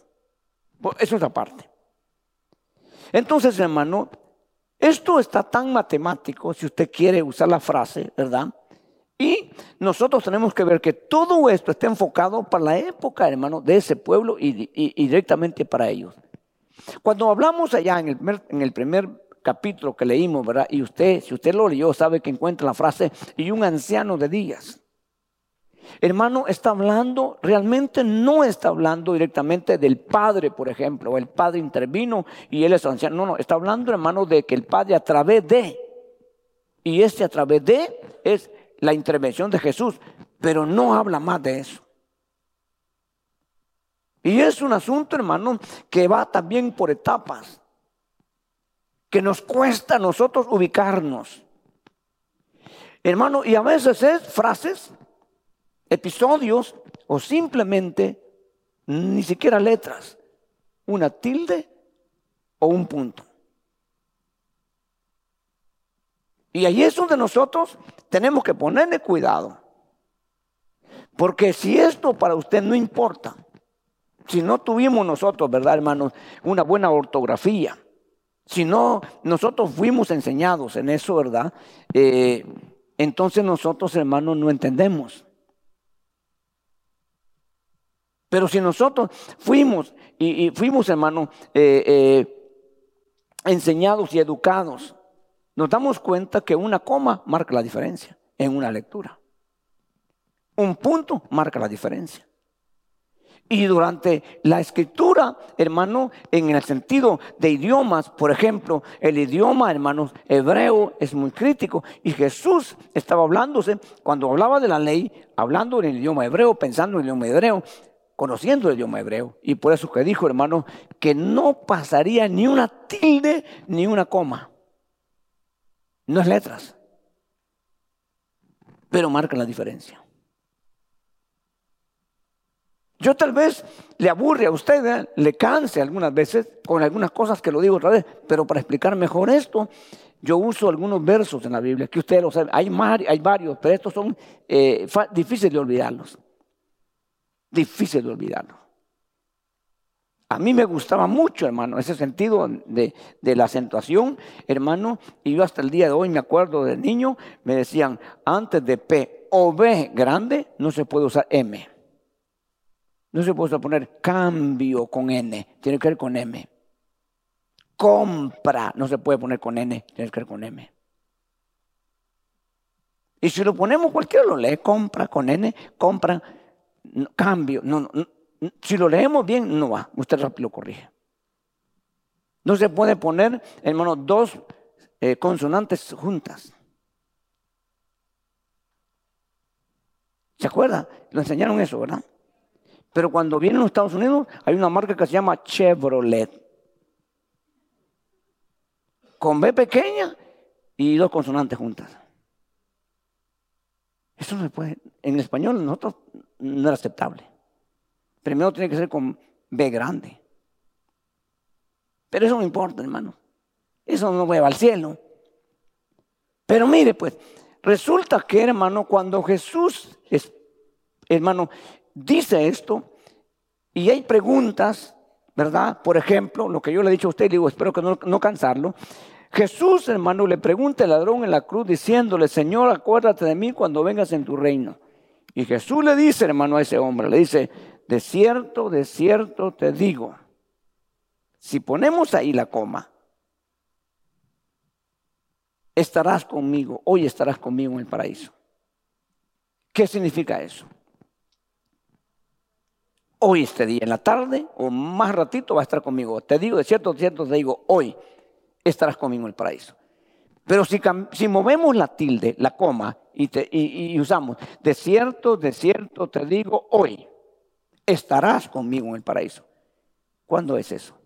Eso es aparte. Entonces, hermano, esto está tan matemático, si usted quiere usar la frase, ¿verdad? Y nosotros tenemos que ver que todo esto está enfocado para la época, hermano, de ese pueblo y, directamente para ellos. Cuando hablamos allá en el, primer, en el primer capítulo que leímos, ¿verdad? Y usted, si usted lo leyó, sabe que encuentra la frase, y un anciano de días. Hermano, está hablando, realmente no está hablando directamente del Padre, por ejemplo, el Padre intervino y él es anciano. No, no, está hablando, hermano, de que el Padre a través de, y este a través de es la intervención de Jesús, pero no habla más de eso. Y es un asunto, hermano, que va también por etapas, que nos cuesta a nosotros ubicarnos. Hermano, y a veces es frases episodios o simplemente ni siquiera letras, una tilde o un punto. Y ahí es donde nosotros tenemos que ponerle cuidado. Porque si esto para usted no importa, si no tuvimos nosotros, ¿verdad, hermanos? Una buena ortografía, si no nosotros fuimos enseñados en eso, ¿verdad? Eh, entonces nosotros, hermanos, no entendemos. Pero si nosotros fuimos y, fuimos, hermano, eh, eh, enseñados y educados, nos damos cuenta que una coma marca la diferencia en una lectura. Un punto marca la diferencia. Y durante la escritura, hermano, en el sentido de idiomas, por ejemplo, el idioma, hermanos, hebreo es muy crítico. Y Jesús estaba hablándose, cuando hablaba de la ley, hablando en el idioma hebreo, pensando en el idioma hebreo, conociendo el idioma hebreo. Y por eso que dijo, hermano, que no pasaría ni una tilde ni una coma. No es letras, pero marca la diferencia. Yo tal vez le aburre a usted, ¿eh? le canse algunas veces con algunas cosas que lo digo otra vez, pero para explicar mejor esto, yo uso algunos versos en la Biblia, que ustedes lo saben, hay, hay varios, pero estos son eh, difíciles de olvidarlos difícil de olvidarlo. A mí me gustaba mucho, hermano, ese sentido de, la acentuación, hermano, y yo hasta el día de hoy me acuerdo de niño, me decían, antes de P o B grande, no se puede usar M. No se puede poner cambio con N, tiene que ver con M. Compra, no se puede poner con N, tiene que ver con M. Y si lo ponemos, cualquiera lo lee, compra con N, compra cambio. No, si lo leemos bien, no va. Usted rápido lo corrige. No se puede poner, hermano, dos eh, consonantes juntas. ¿Se acuerda? Lo enseñaron eso, ¿verdad? Pero cuando vienen los Estados Unidos, hay una marca que se llama Chevrolet. Con B pequeña y dos consonantes juntas. Eso no se puede. En español nosotros no era aceptable. Primero tiene que ser con B grande. Pero eso no importa, hermano. Eso no va al cielo. Pero mire, pues, resulta que, hermano, cuando Jesús, hermano, dice esto, y hay preguntas ¿verdad? Por ejemplo, lo que yo le he dicho a usted, digo, espero que no, no cansarlo. Jesús, hermano, le pregunta al ladrón en la cruz diciéndole, Señor, acuérdate de mí cuando vengas en tu reino. Y Jesús le dice, hermano, a ese hombre, le dice, de cierto, de cierto te digo, si ponemos ahí la coma, estarás conmigo, hoy estarás conmigo en el paraíso. ¿Qué significa eso? Hoy este día, en la tarde o más ratito va a estar conmigo. Te digo, de cierto, de cierto, te digo, hoy estarás conmigo en el paraíso. Pero si, si movemos la tilde, la coma, y, y usamos, de cierto, de cierto, te digo, hoy estarás conmigo en el paraíso. ¿Cuándo es eso?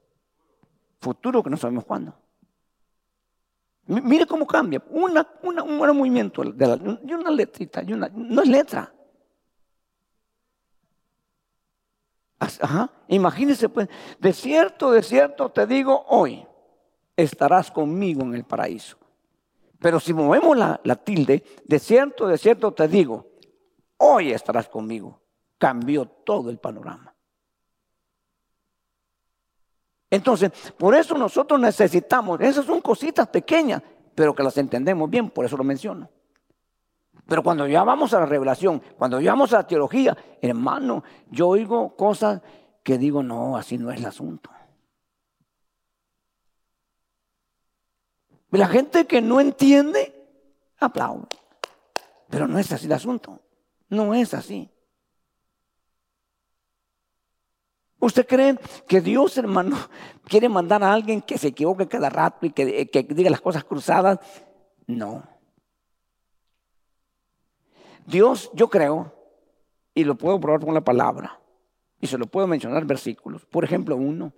Futuro que no sabemos cuándo. Mire cómo cambia. Una, un buen movimiento de, la, una letrita, una, no es letra. Ajá. Imagínese, pues, de cierto, de cierto te digo hoy, estarás conmigo en el paraíso. Pero si movemos la, la tilde, de cierto, de cierto te digo, hoy estarás conmigo. Cambió todo el panorama. Entonces, por eso nosotros necesitamos, esas son cositas pequeñas, pero que las entendemos bien, por eso lo menciono. Pero cuando ya vamos a la revelación, cuando ya vamos a la teología, hermano, yo oigo cosas que digo, no, así no es el asunto. La gente que no entiende, aplaude. Pero no es así el asunto. No es así. ¿Usted cree que Dios, hermano, quiere mandar a alguien que se equivoque cada rato y que, diga las cosas cruzadas? No. Dios, yo creo, y lo puedo probar con la palabra, y se lo puedo mencionar versículos. Por ejemplo, uno.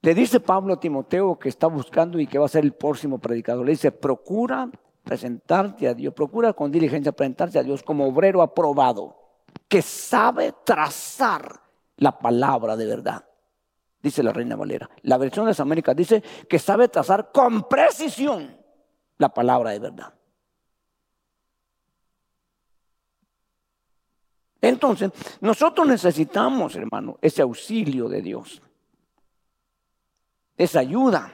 Le dice Pablo a Timoteo que está buscando y que va a ser el próximo predicador. Le dice, procura presentarte a Dios, procura con diligencia presentarte a Dios como obrero aprobado, que sabe trazar la palabra de verdad. Dice la Reina Valera. La versión de las Américas dice que sabe trazar con precisión la palabra de verdad. Entonces, nosotros necesitamos, hermano, ese auxilio de Dios. Esa ayuda.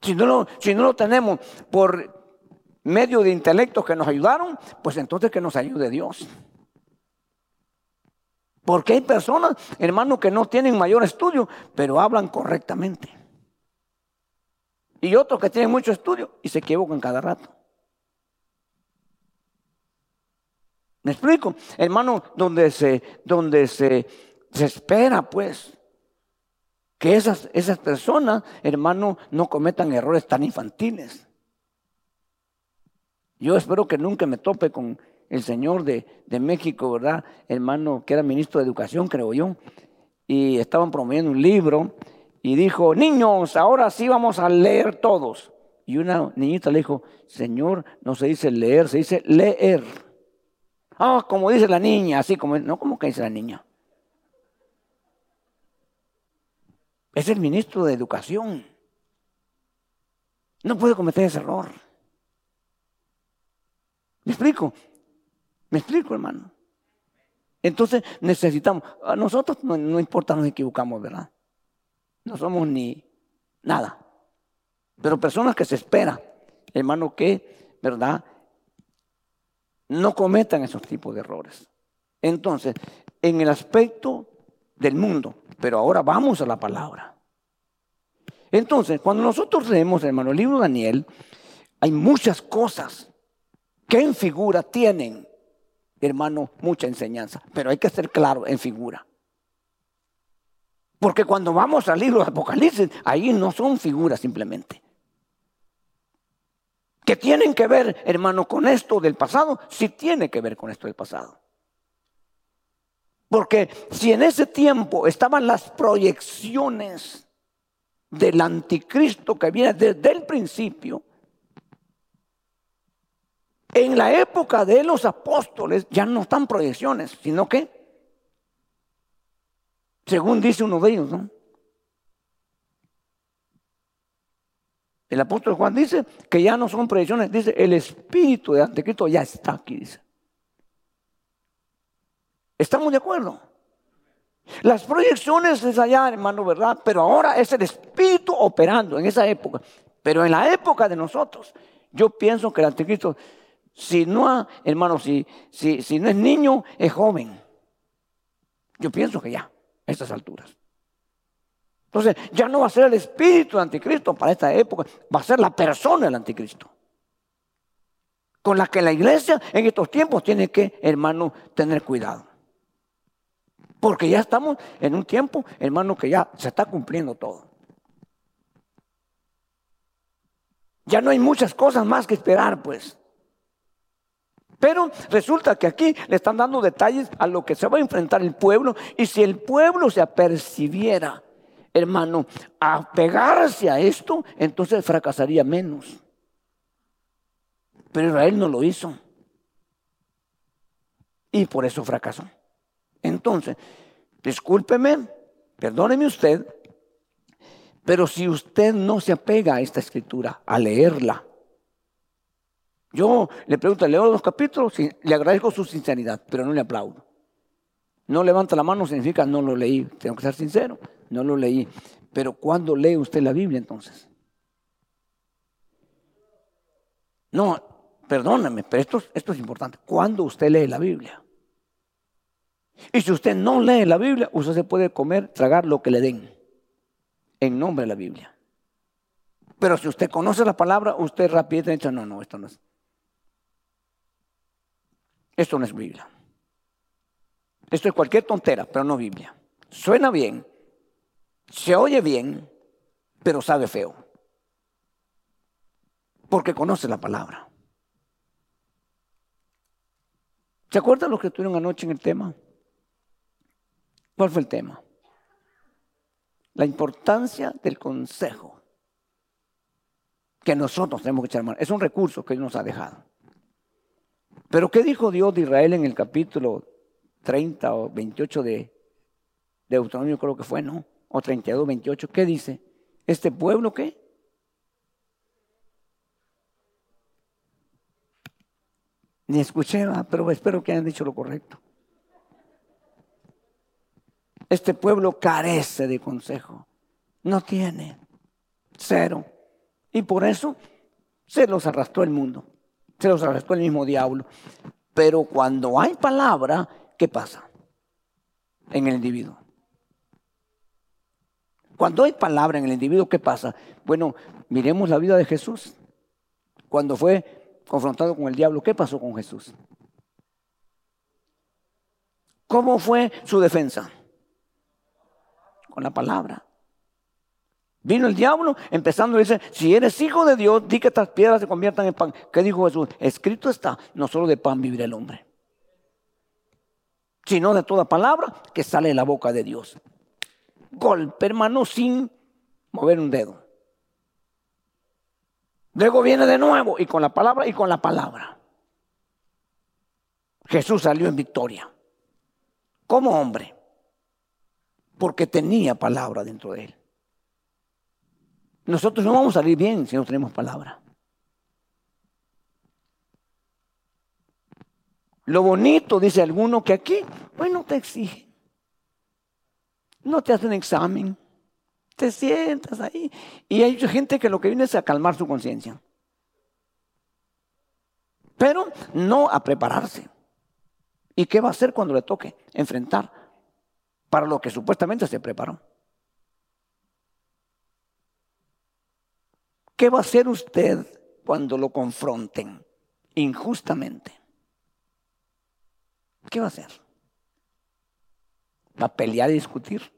Si no, lo, si no lo tenemos por medio de intelectos que nos ayudaron, pues entonces que nos ayude Dios. Porque hay personas, hermanos, que no tienen mayor estudio, pero hablan correctamente. Y otros que tienen mucho estudio y se equivocan cada rato. ¿Me explico? Hermano, donde se, donde se espera, pues, que esas, esas personas, hermano, no cometan errores tan infantiles. Yo espero que nunca me tope con el señor de, México, ¿verdad? Hermano, que era ministro de Educación, creo yo, y estaban promoviendo un libro y dijo, niños, ahora sí vamos a leer todos. Y una niñita le dijo, Señor, no se dice leer, se dice leer. Ah, como dice la niña, así como, no como que dice la niña. Es el ministro de Educación. No puede cometer ese error. ¿Me explico? ¿Me explico, hermano? Entonces necesitamos, nosotros no, importa, nos equivocamos, ¿verdad? No somos ni nada. Pero personas que se esperan, hermano, que, ¿verdad? No cometan esos tipos de errores. Entonces, en el aspecto del mundo, pero ahora vamos a la palabra. Entonces, cuando nosotros leemos, hermano, el libro de Daniel, hay muchas cosas que en figura tienen hermano, mucha enseñanza, pero hay que ser claro en figura. Porque cuando vamos al libro de Apocalipsis, ahí no son figuras simplemente. Que tienen que ver, hermano, con esto del pasado, sí tiene que ver con esto del pasado. Porque si en ese tiempo estaban las proyecciones del anticristo que viene desde el principio, en la época de los apóstoles ya no están proyecciones, sino que, según dice uno de ellos. El apóstol Juan dice que ya no son proyecciones, dice el espíritu de anticristo ya está aquí, dice. ¿Estamos de acuerdo? Las proyecciones es allá, hermano, ¿verdad? Pero ahora es el Espíritu operando en esa época. Pero en la época de nosotros, yo pienso que el anticristo, si no, si, si, si no es niño, es joven. Yo pienso que ya, a estas alturas. Entonces, ya no va a ser el espíritu del anticristo para esta época, va a ser la persona del anticristo. Con la que la iglesia en estos tiempos tiene que, hermano, tener cuidado. Porque ya estamos en un tiempo, hermano, que ya se está cumpliendo todo. Ya no hay muchas cosas más que esperar, pues. Pero resulta que aquí le están dando detalles a lo que se va a enfrentar el pueblo. Y si el pueblo se apercibiera, hermano, a pegarse a esto, entonces fracasaría menos. Pero Israel no lo hizo. Y por eso fracasó. Entonces, discúlpeme, perdóneme usted, pero si usted no se apega a esta escritura, a leerla, yo le pregunto, leo los capítulos, le agradezco su sinceridad, pero no le aplaudo. No levanta la mano significa no lo leí, tengo que ser sincero, no lo leí. Pero ¿cuándo lee usted la Biblia entonces? No, perdóname, pero esto, esto es importante. ¿Cuándo usted lee la Biblia? Y si usted no lee la Biblia, usted se puede comer, tragar lo que le den en nombre de la Biblia. Pero si usted conoce la palabra, usted rápidamente dice, no, no, esto no es. Esto no es Biblia. Esto es cualquier tontera, pero no Biblia. Suena bien, se oye bien, pero sabe feo. Porque conoce la palabra. ¿Se acuerdan lo que tuvieron anoche en el tema? ¿Cuál fue el tema? La importancia del consejo que nosotros tenemos que echar mano. Es un recurso que Dios nos ha dejado. Pero ¿qué dijo Dios de Israel en el capítulo 30 o 28 de Deuteronomio, creo que fue, ¿no? O 32, 28, ¿qué dice? ¿Este pueblo qué? Ni escuché, pero espero que hayan dicho lo correcto. Este pueblo carece de consejo. No tiene. Cero. Y por eso se los arrastró el mundo. Se los arrastró el mismo diablo. Pero cuando hay palabra, ¿qué pasa? En el individuo. Cuando hay palabra en el individuo, ¿qué pasa? Bueno, miremos la vida de Jesús. Cuando fue confrontado con el diablo, ¿qué pasó con Jesús? ¿Cómo fue su defensa? Con la palabra. Vino el diablo empezando a decir, si eres hijo de Dios, di que estas piedras se conviertan en pan. ¿Qué dijo Jesús? Escrito está, no solo de pan vivirá el hombre, sino de toda palabra que sale de la boca de Dios. Golpe, hermano, sin mover un dedo. Luego viene de nuevo y con la palabra y con la palabra. Jesús salió en victoria, como hombre, porque tenía palabra dentro de él. Nosotros no vamos a salir bien si no tenemos palabra. Lo bonito, dice alguno, que aquí, bueno, te exigen. No te hacen examen. Te sientas ahí. Y hay gente que lo que viene es a calmar su conciencia. Pero no a prepararse. ¿Y qué va a hacer cuando le toque enfrentar para lo que supuestamente se preparó? ¿Qué va a hacer usted cuando lo confronten injustamente? ¿Qué va a hacer? ¿Va a pelear y discutir?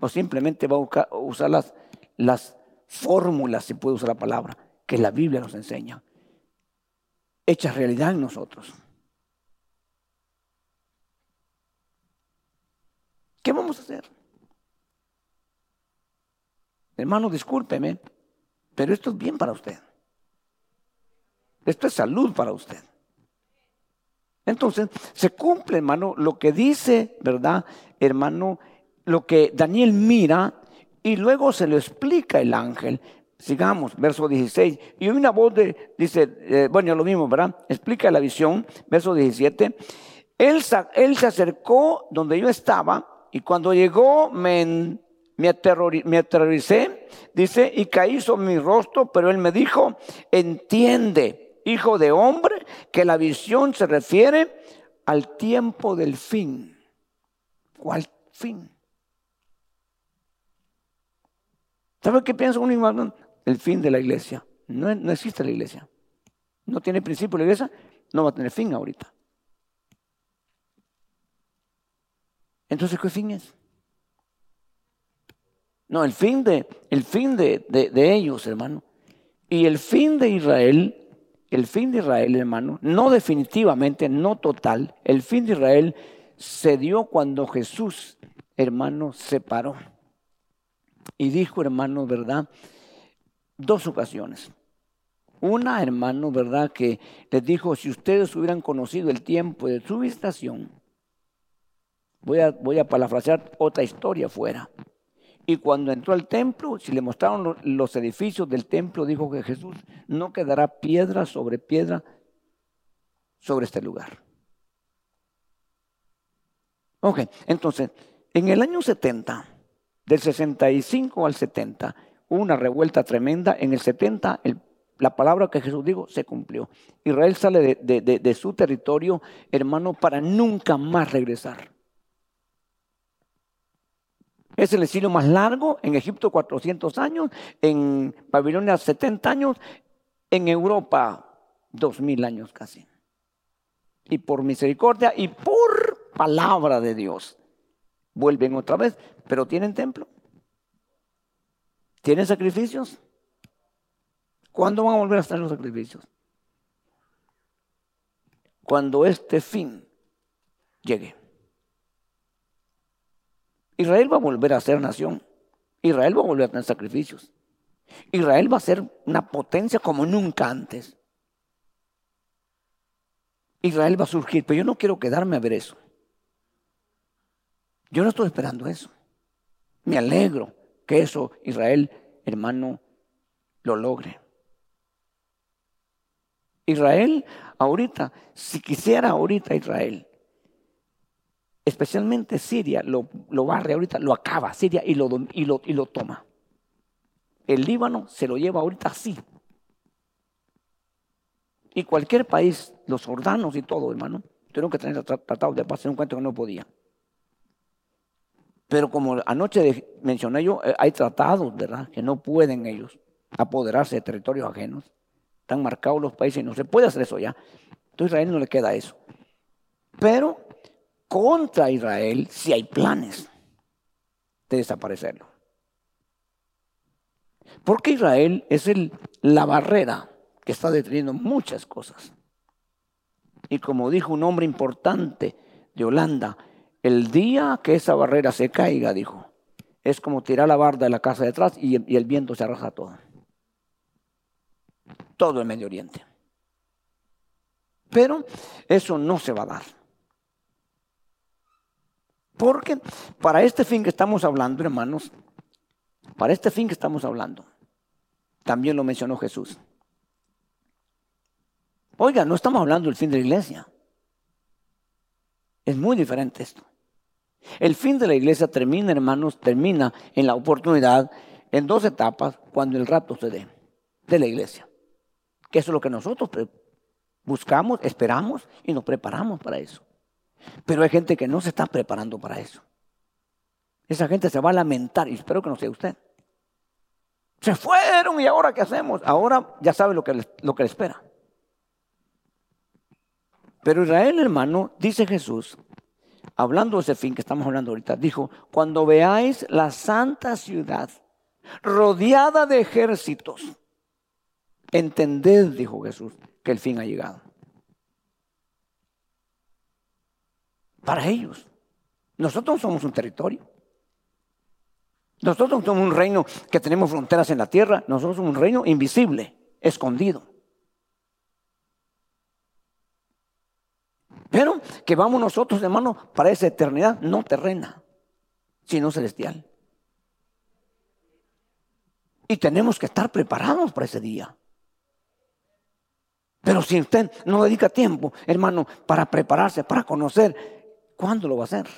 ¿O simplemente va a usar las, las fórmulas, si puede usar la palabra, que la Biblia nos enseña? Hecha realidad en nosotros. ¿Qué vamos a hacer? Hermano, discúlpeme, pero esto es bien para usted. Esto es salud para usted. Entonces, se cumple, hermano, lo que dice, ¿verdad, hermano? Lo que Daniel mira y luego se lo explica el ángel. Sigamos, verso 16. Y una voz de, dice, eh, bueno, lo mismo, ¿verdad? Explica la visión, verso 17. Él, se acercó donde yo estaba y cuando llegó me, me, aterroricé, dice, y caí sobre mi rostro, pero él me dijo, entiende, hijo de hombre, que la visión se refiere al tiempo del fin. ¿Cuál fin? ¿Sabe qué piensa un? El fin de la iglesia. No, no existe la iglesia. No tiene principio la iglesia, no va a tener fin ahorita. Entonces, ¿qué fin es? No, el fin de, el fin de, de, ellos, hermano. Y el fin de Israel, el fin de Israel, hermano, no definitivamente, no total, el fin de Israel se dio cuando Jesús, hermano, se paró. Y dijo, hermano, ¿verdad? Dos ocasiones. Una, hermano, ¿verdad? Que les dijo, si ustedes hubieran conocido el tiempo de su visitación, voy a, voy a parafrasear otra historia fuera. Y cuando entró al templo, si le mostraron los edificios del templo, dijo que Jesús no quedará piedra sobre piedra sobre este lugar. Ok, entonces, en el año 70, del 65 al 70, hubo una revuelta tremenda. En el 70, la palabra que Jesús dijo se cumplió. Israel sale de su territorio, hermano, para nunca más regresar. Es el exilio más largo, en Egipto 400 años, en Babilonia 70 años, en Europa 2000 años casi. Y por misericordia y por palabra de Dios, vuelven otra vez, pero tienen templo. ¿Tienen sacrificios? ¿Cuándo van a volver a estar los sacrificios? Cuando este fin llegue. Israel va a volver a ser nación. Israel va a volver a tener sacrificios. Israel va a ser una potencia como nunca antes. Israel va a surgir, pero yo no quiero quedarme a ver eso. Yo no estoy esperando eso. Me alegro que eso Israel, hermano, lo logre. Israel, ahorita, si quisiera ahorita Israel especialmente Siria, lo, lo, barre ahorita, lo acaba Siria y lo, y, lo, y lo toma. El Líbano se lo lleva ahorita así. Y cualquier país, los jordanos y todo, hermano, tuvieron que tener tratados de paz en un cuento que no podía. Pero como anoche mencioné yo, eh, hay tratados, ¿verdad? Que no pueden ellos apoderarse de territorios ajenos. Están marcados los países y no se puede hacer eso ya. Entonces a Israel no le queda eso. Pero contra Israel si hay planes de desaparecerlo. Porque Israel es el, la barrera que está deteniendo muchas cosas. Y como dijo un hombre importante de Holanda, el día que esa barrera se caiga, dijo, es como tirar la barda de la casa de atrás y, y el viento se arrasa todo. Todo el Medio Oriente. Pero eso no se va a dar. Porque para este fin que estamos hablando, hermanos, para este fin que estamos hablando, también lo mencionó Jesús. Oiga, no estamos hablando del fin de la iglesia. Es muy diferente esto. El fin de la iglesia termina, hermanos, termina en la oportunidad, en dos etapas, cuando el rapto se dé de la iglesia. Que eso es lo que nosotros buscamos, esperamos y nos preparamos para eso. Pero hay gente que no se está preparando para eso. Esa gente se va a lamentar y espero que no sea usted. Se fueron y ahora qué hacemos? Ahora ya sabe lo que, lo que le espera. Pero Israel, hermano, dice Jesús, hablando de ese fin que estamos hablando ahorita, dijo, cuando veáis la santa ciudad rodeada de ejércitos, entended, dijo Jesús, que el fin ha llegado. Para ellos. Nosotros somos un territorio. Nosotros somos un reino que tenemos fronteras en la tierra. Nosotros somos un reino invisible, escondido. Pero que vamos nosotros, hermanos, para esa eternidad no terrena, sino celestial. Y tenemos que estar preparados para ese día. Pero si usted no dedica tiempo, hermano, para prepararse, para conocer ¿Cuándo lo va a hacer?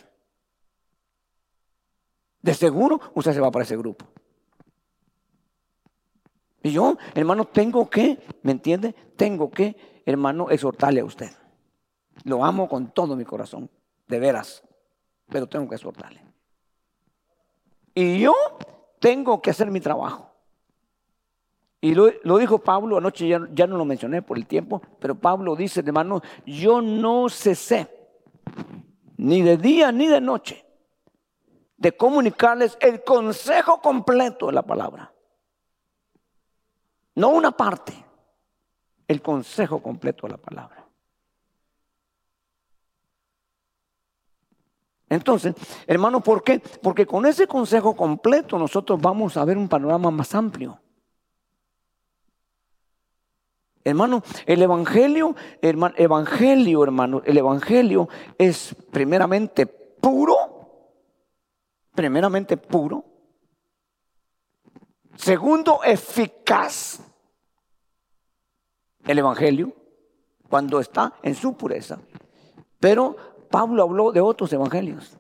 De seguro usted se va para ese grupo. Y yo, hermano, tengo que, ¿me entiende? Tengo que, hermano, exhortarle a usted. Lo amo con todo mi corazón, de veras, pero tengo que exhortarle. Y yo tengo que hacer mi trabajo. Y lo, dijo Pablo, anoche ya, ya, no lo mencioné por el tiempo, pero Pablo dice, hermano, yo no cesé, ni de día ni de noche, de comunicarles el consejo completo de la palabra. No una parte, el consejo completo de la palabra. Entonces, hermano, ¿por qué? Porque con ese consejo completo nosotros vamos a ver un panorama más amplio. Hermano, el evangelio, hermano, evangelio, hermano, el evangelio es primeramente puro, primeramente puro. Segundo, eficaz. El evangelio, cuando está en su pureza. Pero Pablo habló de otros evangelios.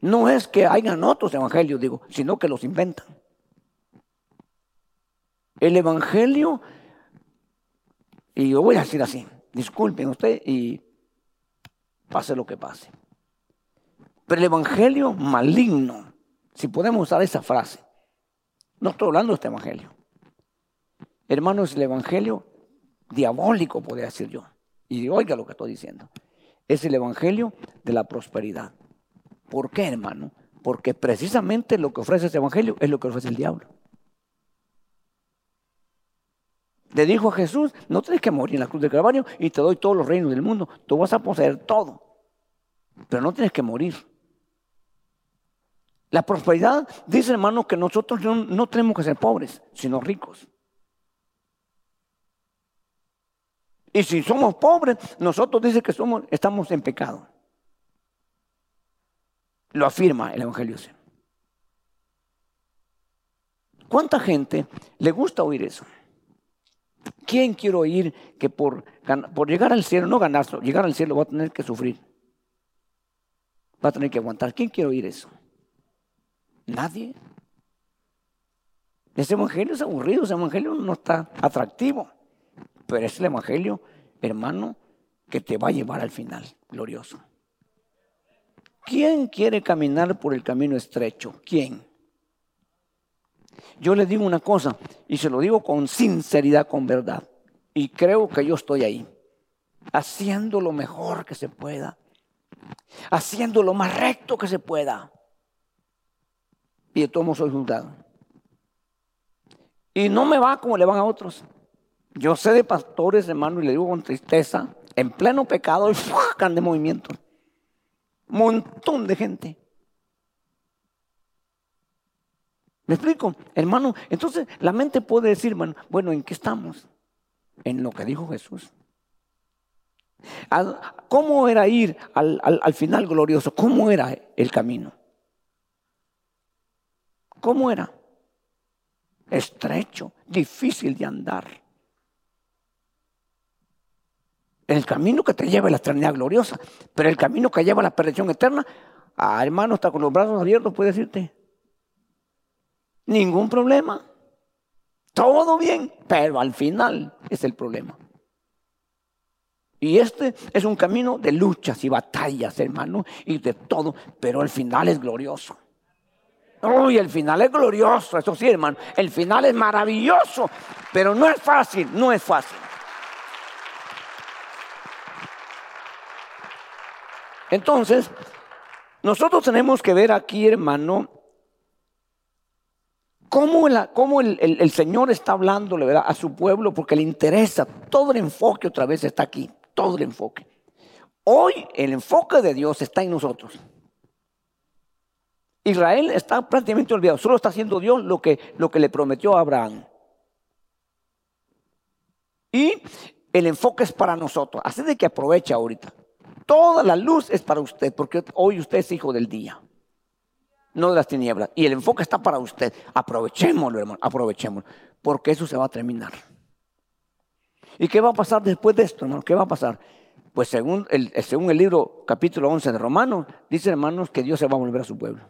No es que hayan otros evangelios, digo, sino que los inventan. El Evangelio, y yo voy a decir así, disculpen usted y pase lo que pase. Pero el Evangelio maligno, si podemos usar esa frase, no estoy hablando de este Evangelio. Hermanos, el Evangelio diabólico, podría decir yo. Y oiga lo que estoy diciendo. Es el Evangelio de la prosperidad. ¿Por qué, hermano? Porque precisamente lo que ofrece ese Evangelio es lo que ofrece el diablo. Le dijo a Jesús, no tienes que morir en la cruz del Calvario y te doy todos los reinos del mundo. Tú vas a poseer todo, pero no tienes que morir. La prosperidad dice, hermano, que nosotros no, tenemos que ser pobres, sino ricos. Y si somos pobres, nosotros dice que somos, estamos en pecado. Lo afirma el Evangelio. ¿Cuánta gente le gusta oír eso? ¿Quién quiere oír que por, por llegar al cielo, no ganarlo, llegar al cielo va a tener que sufrir? Va a tener que aguantar. ¿Quién quiere oír eso? Nadie. Ese evangelio es aburrido, ese evangelio no está atractivo. Pero es el evangelio, hermano, que te va a llevar al final, glorioso. ¿Quién quiere caminar por el camino estrecho? ¿Quién? Yo le digo una cosa y se lo digo con sinceridad, con verdad. Y creo que yo estoy ahí, haciendo lo mejor que se pueda, haciendo lo más recto que se pueda. Y de todos soy juzgado. Y no me va como le van a otros. Yo sé de pastores, hermano, y le digo con tristeza, en pleno pecado, y ¡fuacan de movimiento. Montón de gente. ¿Me explico? Hermano, entonces la mente puede decir, bueno, ¿en qué estamos? En lo que dijo Jesús. ¿Cómo era ir al, al final glorioso? ¿Cómo era el camino? ¿Cómo era? Estrecho, difícil de andar. El camino que te lleva a la eternidad gloriosa, pero el camino que lleva a la perdición eterna, ah, hermano, está con los brazos abiertos, puede decirte, Ningún problema. Todo bien, pero al final es el problema. Y este es un camino de luchas y batallas, hermano, y de todo, pero el final es glorioso. Uy, el final es glorioso, eso sí, hermano. El final es maravilloso, pero no es fácil, no es fácil. Entonces, nosotros tenemos que ver aquí, hermano, cómo, el, Señor está hablando a su pueblo porque le interesa. Todo el enfoque otra vez está aquí, todo el enfoque. Hoy el enfoque de Dios está en nosotros. Israel está prácticamente olvidado, solo está haciendo Dios lo que, lo que le prometió a Abraham. Y el enfoque es para nosotros, así de que aprovecha ahorita. Toda la luz es para usted, porque hoy usted es hijo del día no de las tinieblas. Y el enfoque está para usted. Aprovechémoslo, hermano, aprovechémoslo. Porque eso se va a terminar. ¿Y qué va a pasar después de esto, hermano? ¿Qué va a pasar? Pues según el, libro capítulo 11 de Romanos, dice hermanos que Dios se va a volver a su pueblo.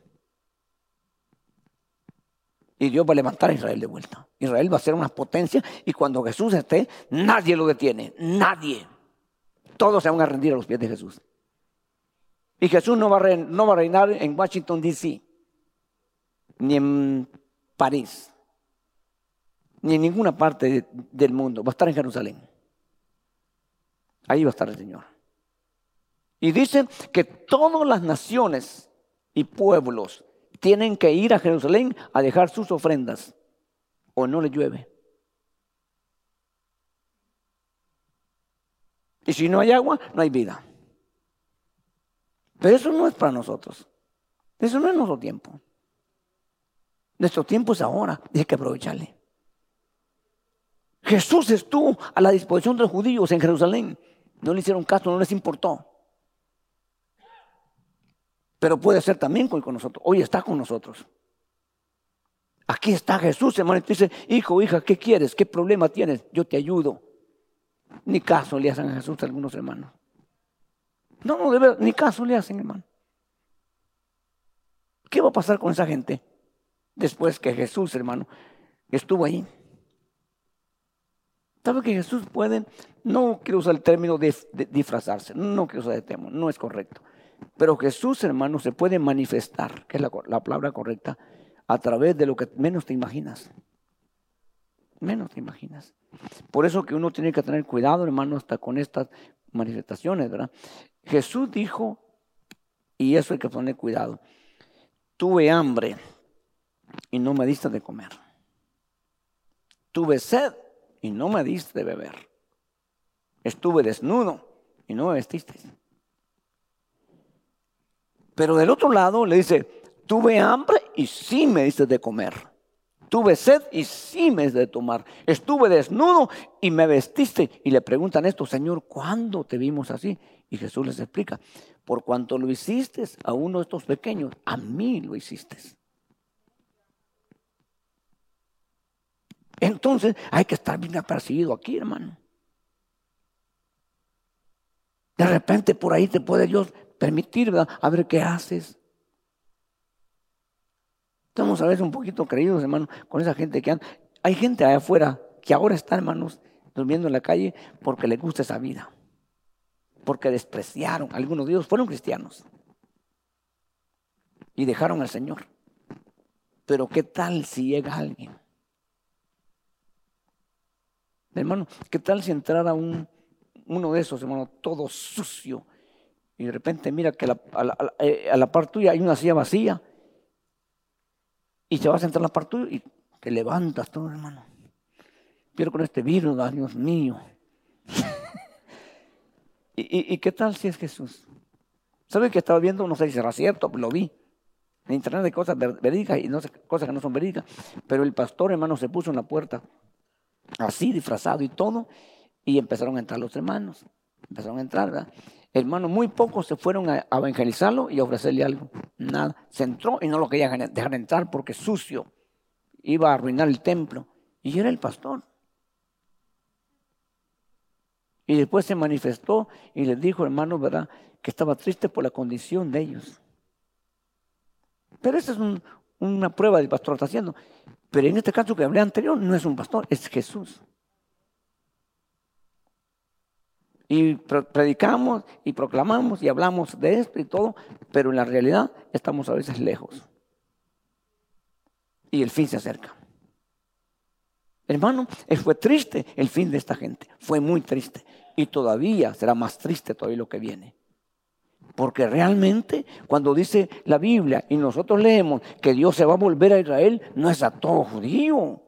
Y Dios va a levantar a Israel de vuelta. Israel va a ser una potencia y cuando Jesús esté, nadie lo detiene, nadie. Todos se van a rendir a los pies de Jesús. Y Jesús no va a, no va a reinar en Washington, D.C., ni en París, ni en ninguna parte del mundo. Va a estar en Jerusalén. Ahí va a estar el Señor. Y dice que todas las naciones y pueblos tienen que ir a Jerusalén a dejar sus ofrendas o no le llueve. Y si no hay agua, no hay vida. Pero eso no es para nosotros. Eso no es nuestro tiempo. Nuestro tiempo es ahora y que aprovecharle. Jesús estuvo a la disposición de los judíos en Jerusalén. No le hicieron caso, no les importó. Pero puede ser también con nosotros. Hoy está con nosotros. Aquí está Jesús, hermano. Y hijo, hija, ¿qué quieres? ¿Qué problema tienes? Yo te ayudo. Ni caso le hacen a Jesús a algunos hermanos. No, no, de verdad, ni caso le hacen, hermano. ¿Qué va a pasar con esa gente después que Jesús, hermano, estuvo ahí? ¿Sabe que Jesús puede? No quiero usar el término de, disfrazarse, no quiero usar el término, no es correcto. Pero Jesús, hermano, se puede manifestar, que es la palabra correcta, a través de lo que menos te imaginas. Menos te imaginas. Por eso que uno tiene que tener cuidado, hermano, hasta con estas manifestaciones, ¿verdad? Jesús dijo, y eso hay que poner cuidado, tuve hambre y no me diste de comer. Tuve sed y no me diste de beber. Estuve desnudo y no me vestiste. Pero del otro lado le dice, tuve hambre y sí me diste de comer. Tuve sed y sí me de tomar. Estuve desnudo y me vestiste. Y le preguntan esto, Señor, ¿cuándo te vimos así? Y Jesús les explica, por cuanto lo hiciste a uno de estos pequeños, a mí lo hiciste. Entonces hay que estar bien apercibido aquí, hermano. De repente por ahí te puede Dios permitir, ¿verdad? A ver qué haces. Estamos a veces un poquito creídos, hermano, con esa gente que anda. Hay gente allá afuera que ahora está, hermanos, durmiendo en la calle porque le gusta esa vida. Porque despreciaron. Algunos de ellos fueron cristianos. Y dejaron al Señor. Pero ¿qué tal si llega alguien? Hermano, ¿qué tal si entrara un, uno de esos, hermano, todo sucio? Y de repente mira que a la, eh, a la par tuya hay una silla vacía y se va a sentar la parte y te levantas todo, hermano. Quiero con este virus, Dios mío. ¿Y, qué tal si es Jesús? ¿Sabe que estaba viendo? No sé si será cierto, lo vi. En internet hay cosas verídicas y no sé, cosas que no son verídicas. Pero el pastor, hermano, se puso en la puerta, así disfrazado y todo, y empezaron a entrar los hermanos. Empezaron a entrar, ¿verdad? Hermano, muy pocos se fueron a evangelizarlo y a ofrecerle algo. Nada. Se entró y no lo quería dejar entrar porque sucio. Iba a arruinar el templo. Y era el pastor. Y después se manifestó y les dijo, hermano, ¿verdad? Que estaba triste por la condición de ellos. Pero esa es una prueba del pastor está haciendo. Pero en este caso que hablé anterior, no es un pastor, es Jesús. Y predicamos y proclamamos y hablamos de esto y todo, pero en la realidad estamos a veces lejos. Y el fin se acerca. Hermano, fue triste el fin de esta gente. Fue muy triste. Y todavía será más triste todavía lo que viene. Porque realmente cuando dice la Biblia y nosotros leemos que Dios se va a volver a Israel, no es a todo judío,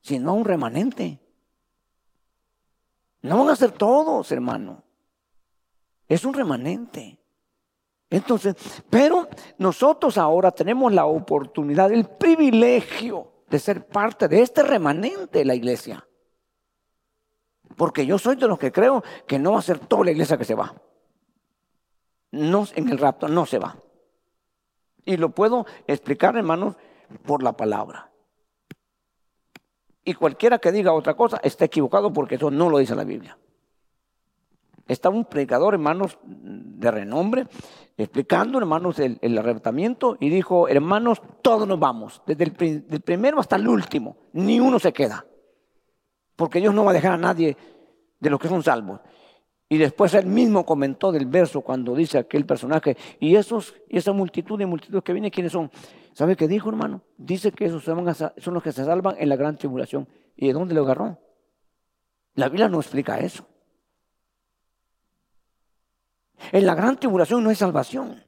sino a un remanente. No van a ser todos, hermano. Es un remanente. Entonces, pero nosotros ahora tenemos la oportunidad, el privilegio de ser parte de este remanente de la iglesia. Porque yo soy de los que creo que no va a ser toda la iglesia que se va. No, en el rapto no se va. Y lo puedo explicar, hermanos, por la palabra. Y cualquiera que diga otra cosa está equivocado porque eso no lo dice la Biblia. Estaba un predicador, hermanos, de renombre, explicando, hermanos, el, arrebatamiento y dijo, hermanos, todos nos vamos, desde el primero hasta el último, ni uno se queda, porque Dios no va a dejar a nadie de los que son salvos. Y después él mismo comentó del verso cuando dice aquel personaje, y esos, y esa multitud de multitudes que vienen, ¿quiénes son? ¿Sabe qué dijo, hermano? Dice que esos son los que se salvan en la gran tribulación. ¿Y de dónde lo agarró? La Biblia no explica eso. En la gran tribulación no hay salvación.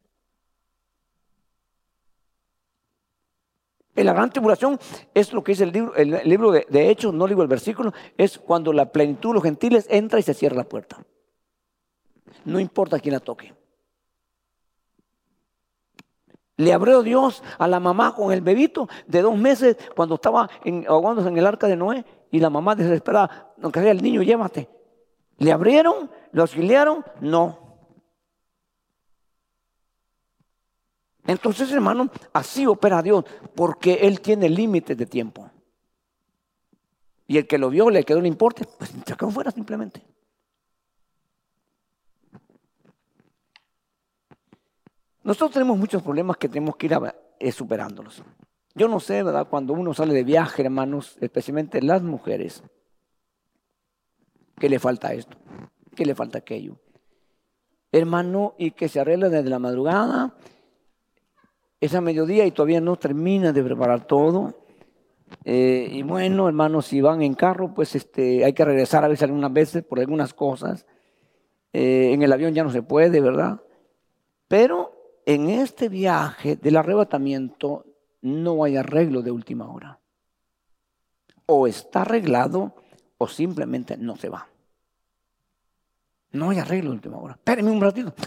En la gran tribulación es lo que dice el libro, el libro de, de Hechos, no digo el versículo, es cuando la plenitud de los gentiles entra y se cierra la puerta. No importa quién la toque. Le abrió Dios a la mamá con el bebito de dos meses cuando estaba ahogándose en el arca de Noé y la mamá desesperada, aunque sea el niño, llévate. ¿Le abrieron? ¿Lo auxiliaron? No. Entonces, hermano, así opera Dios, porque Él tiene límites de tiempo. Y el que lo vio, le quedó no importe, pues se quedó fuera simplemente. Nosotros tenemos muchos problemas que tenemos que ir eh, superándolos. Yo no sé, ¿verdad? Cuando uno sale de viaje, hermanos, especialmente las mujeres, ¿qué le falta esto? ¿Qué le falta aquello? Hermano, y que se arregla desde la madrugada, es a mediodía y todavía no termina de preparar todo. Eh, y bueno, hermanos, si van en carro, pues este, hay que regresar a veces algunas veces por algunas cosas. Eh, en el avión ya no se puede, ¿verdad? Pero en este viaje del arrebatamiento no hay arreglo de última hora. O está arreglado o simplemente no se va. No hay arreglo de última hora. Espérenme un ratito.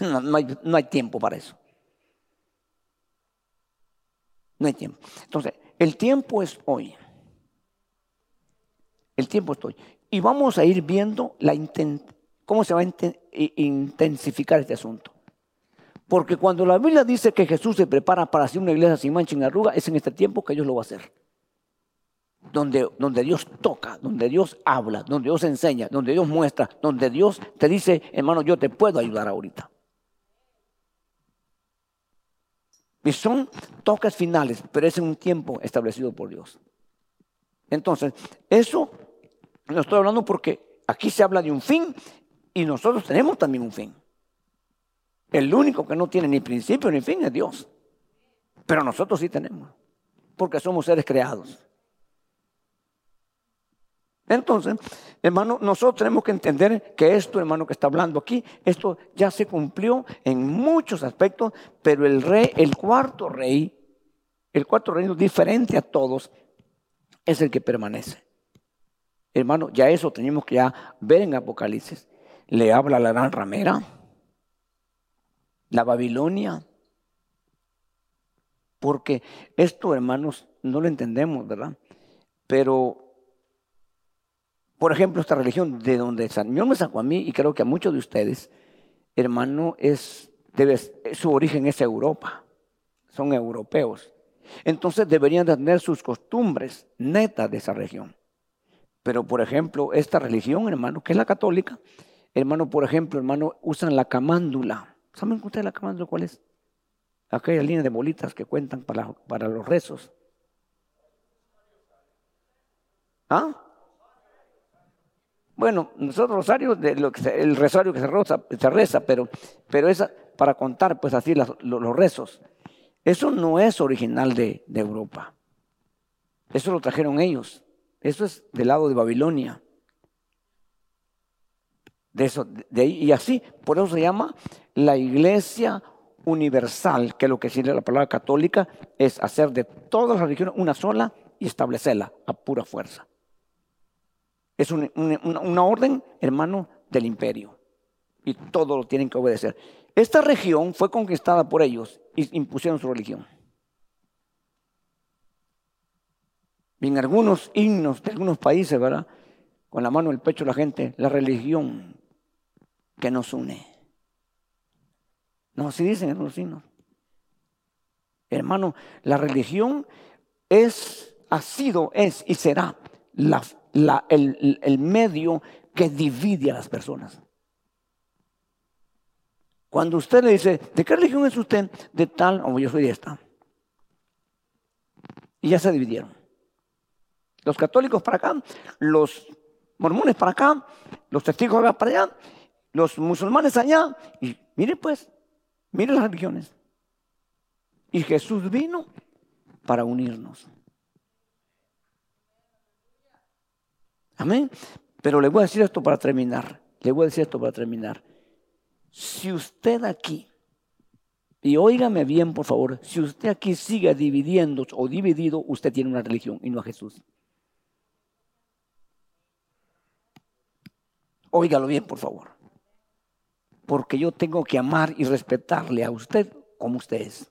No, hay, tiempo para eso. No hay tiempo. Entonces, el tiempo es hoy. El tiempo es hoy. Y vamos a ir viendo cómo se va a intensificar este asunto. Porque cuando la Biblia dice que Jesús se prepara para hacer una iglesia sin mancha ni arruga, es en este tiempo que Dios lo va a hacer. Donde, donde Dios toca, donde Dios habla, donde Dios enseña, donde Dios muestra, donde Dios te dice, hermano, yo te puedo ayudar ahorita. Y son toques finales, pero es en un tiempo establecido por Dios. Entonces, eso lo estoy hablando porque aquí se habla de un fin y nosotros tenemos también un fin. El único que no tiene ni principio ni fin es Dios. Pero nosotros sí tenemos, porque somos seres creados. Entonces, hermano, nosotros tenemos que entender que esto, hermano, que está hablando aquí, esto ya se cumplió en muchos aspectos, pero el rey, el cuarto rey, el cuarto reino diferente a todos, es el que permanece. Hermano, ya eso tenemos que ya ver en Apocalipsis. Le habla la gran ramera la Babilonia. Porque esto, hermanos, no lo entendemos, ¿verdad? Pero, por ejemplo, esta religión de donde San me sacó a mí y creo que a muchos de ustedes, hermano, es, su origen es Europa. Son europeos. Entonces deberían de tener sus costumbres netas de esa región. Pero, por ejemplo, esta religión, hermano, que es la católica, hermano, por ejemplo, hermano, usan la camándula. ¿Saben ustedes la camándula cuál es? Aquella línea de bolitas que cuentan para, para los rezos. ¿Ah? Bueno, nosotros rosario, de lo que el rosario que se, reza, se reza, pero, pero es para contar, pues así, los, rezos. Eso no es original de, de, Europa. Eso lo trajeron ellos. Eso es del lado de Babilonia. De eso, de ahí, y así, por eso se llama la iglesia universal, que lo que dice la palabra católica es hacer de todas las religiones una sola y establecerla a pura fuerza. Es una, orden, hermano, del imperio. Y todos lo tienen que obedecer. Esta región fue conquistada por ellos y impusieron su religión. Y en algunos himnos de algunos países, ¿verdad? Con la mano en el pecho la gente, la religión que nos une. No, así dicen los signos. Hermano, la religión es, ha sido, es y será la, el, el medio que divide a las personas. Cuando usted le dice, ¿de qué religión es usted? De tal, o yo soy de esta. Y ya se dividieron. Los católicos para acá, los mormones para acá, los testigos para allá, los musulmanes allá. Y mire pues, mire las religiones. Y Jesús vino para unirnos. Amén. Pero le voy a decir esto para terminar. Le voy a decir esto para terminar. Si usted aquí, y óigame bien por favor, si usted aquí sigue dividiendo o dividido, usted tiene una religión y no a Jesús. Óigalo bien por favor. Porque yo tengo que amar y respetarle a usted como usted es.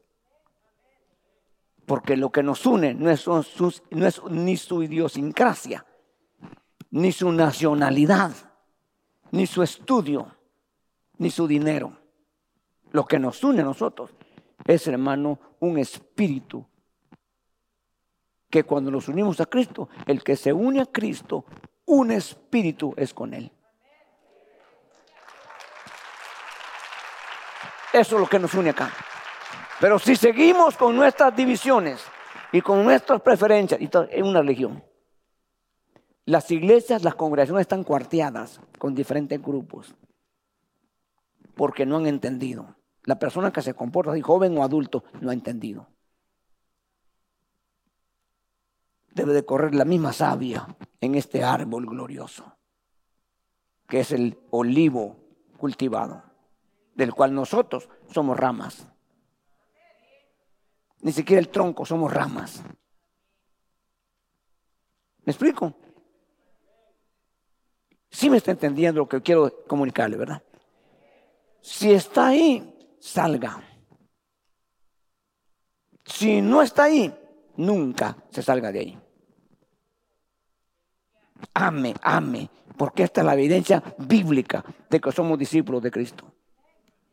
Porque lo que nos une no es, ni su idiosincrasia, ni su nacionalidad, ni su estudio, ni su dinero. Lo que nos une a nosotros es, hermano, un espíritu. Que cuando nos unimos a Cristo, el que se une a Cristo, un espíritu es con Él. Eso es lo que nos une acá. Pero si seguimos con nuestras divisiones y con nuestras preferencias, es una religión. Las iglesias, las congregaciones están cuarteadas con diferentes grupos porque no han entendido. La persona que se comporta así, joven o adulto, no ha entendido. Debe de correr la misma savia en este árbol glorioso, que es el olivo cultivado, del cual nosotros somos ramas. Ni siquiera el tronco, somos ramas. ¿Me explico? Sí me está entendiendo lo que quiero comunicarle, ¿verdad? Si está ahí, salga. Si no está ahí, nunca se salga de ahí. Ame, ame, porque esta es la evidencia bíblica de que somos discípulos de Cristo.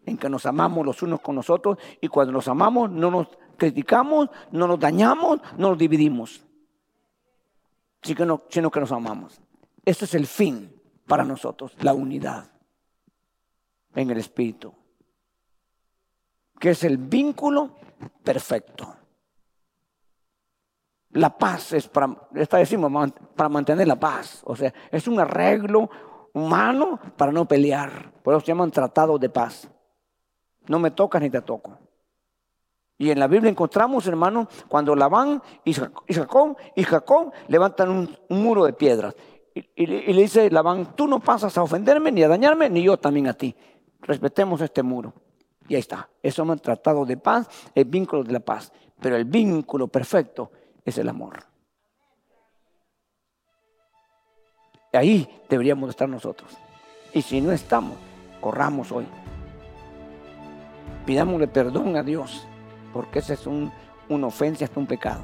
En que nos amamos los unos con nosotros y cuando nos amamos no nos criticamos, no nos dañamos, no nos dividimos, sino que nos amamos. Este es el fin para nosotros, la unidad en el Espíritu, que es el vínculo perfecto. La paz es para, decimos, para mantener la paz. O sea, es un arreglo humano para no pelear. Por eso se llaman tratados de paz. No me tocas ni te toco. Y en la Biblia encontramos, hermano, cuando Labán y Jacob, y levantan un, muro de piedras. Y, le dice Labán, tú no pasas a ofenderme ni a dañarme, ni yo también a ti. Respetemos este muro. Y ahí está. Eso es un tratado de paz, el vínculo de la paz. Pero el vínculo perfecto es el amor. Ahí deberíamos estar nosotros. Y si no estamos, corramos hoy. Pidámosle perdón a Dios porque ese es un, una ofensa, hasta un pecado.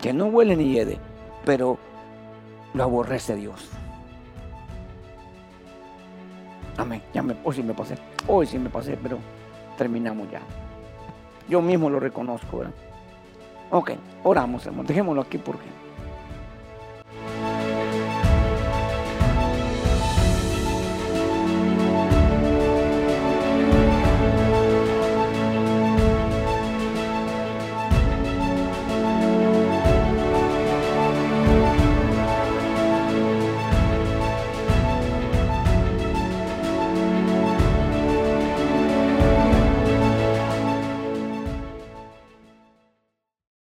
Que no huele ni hiede, pero lo aborrece Dios. Amén. Ya me, hoy sí me pasé. Hoy sí me pasé, pero terminamos ya. Yo mismo lo reconozco, ¿verdad? Ok, oramos, hermano. Dejémoslo aquí porque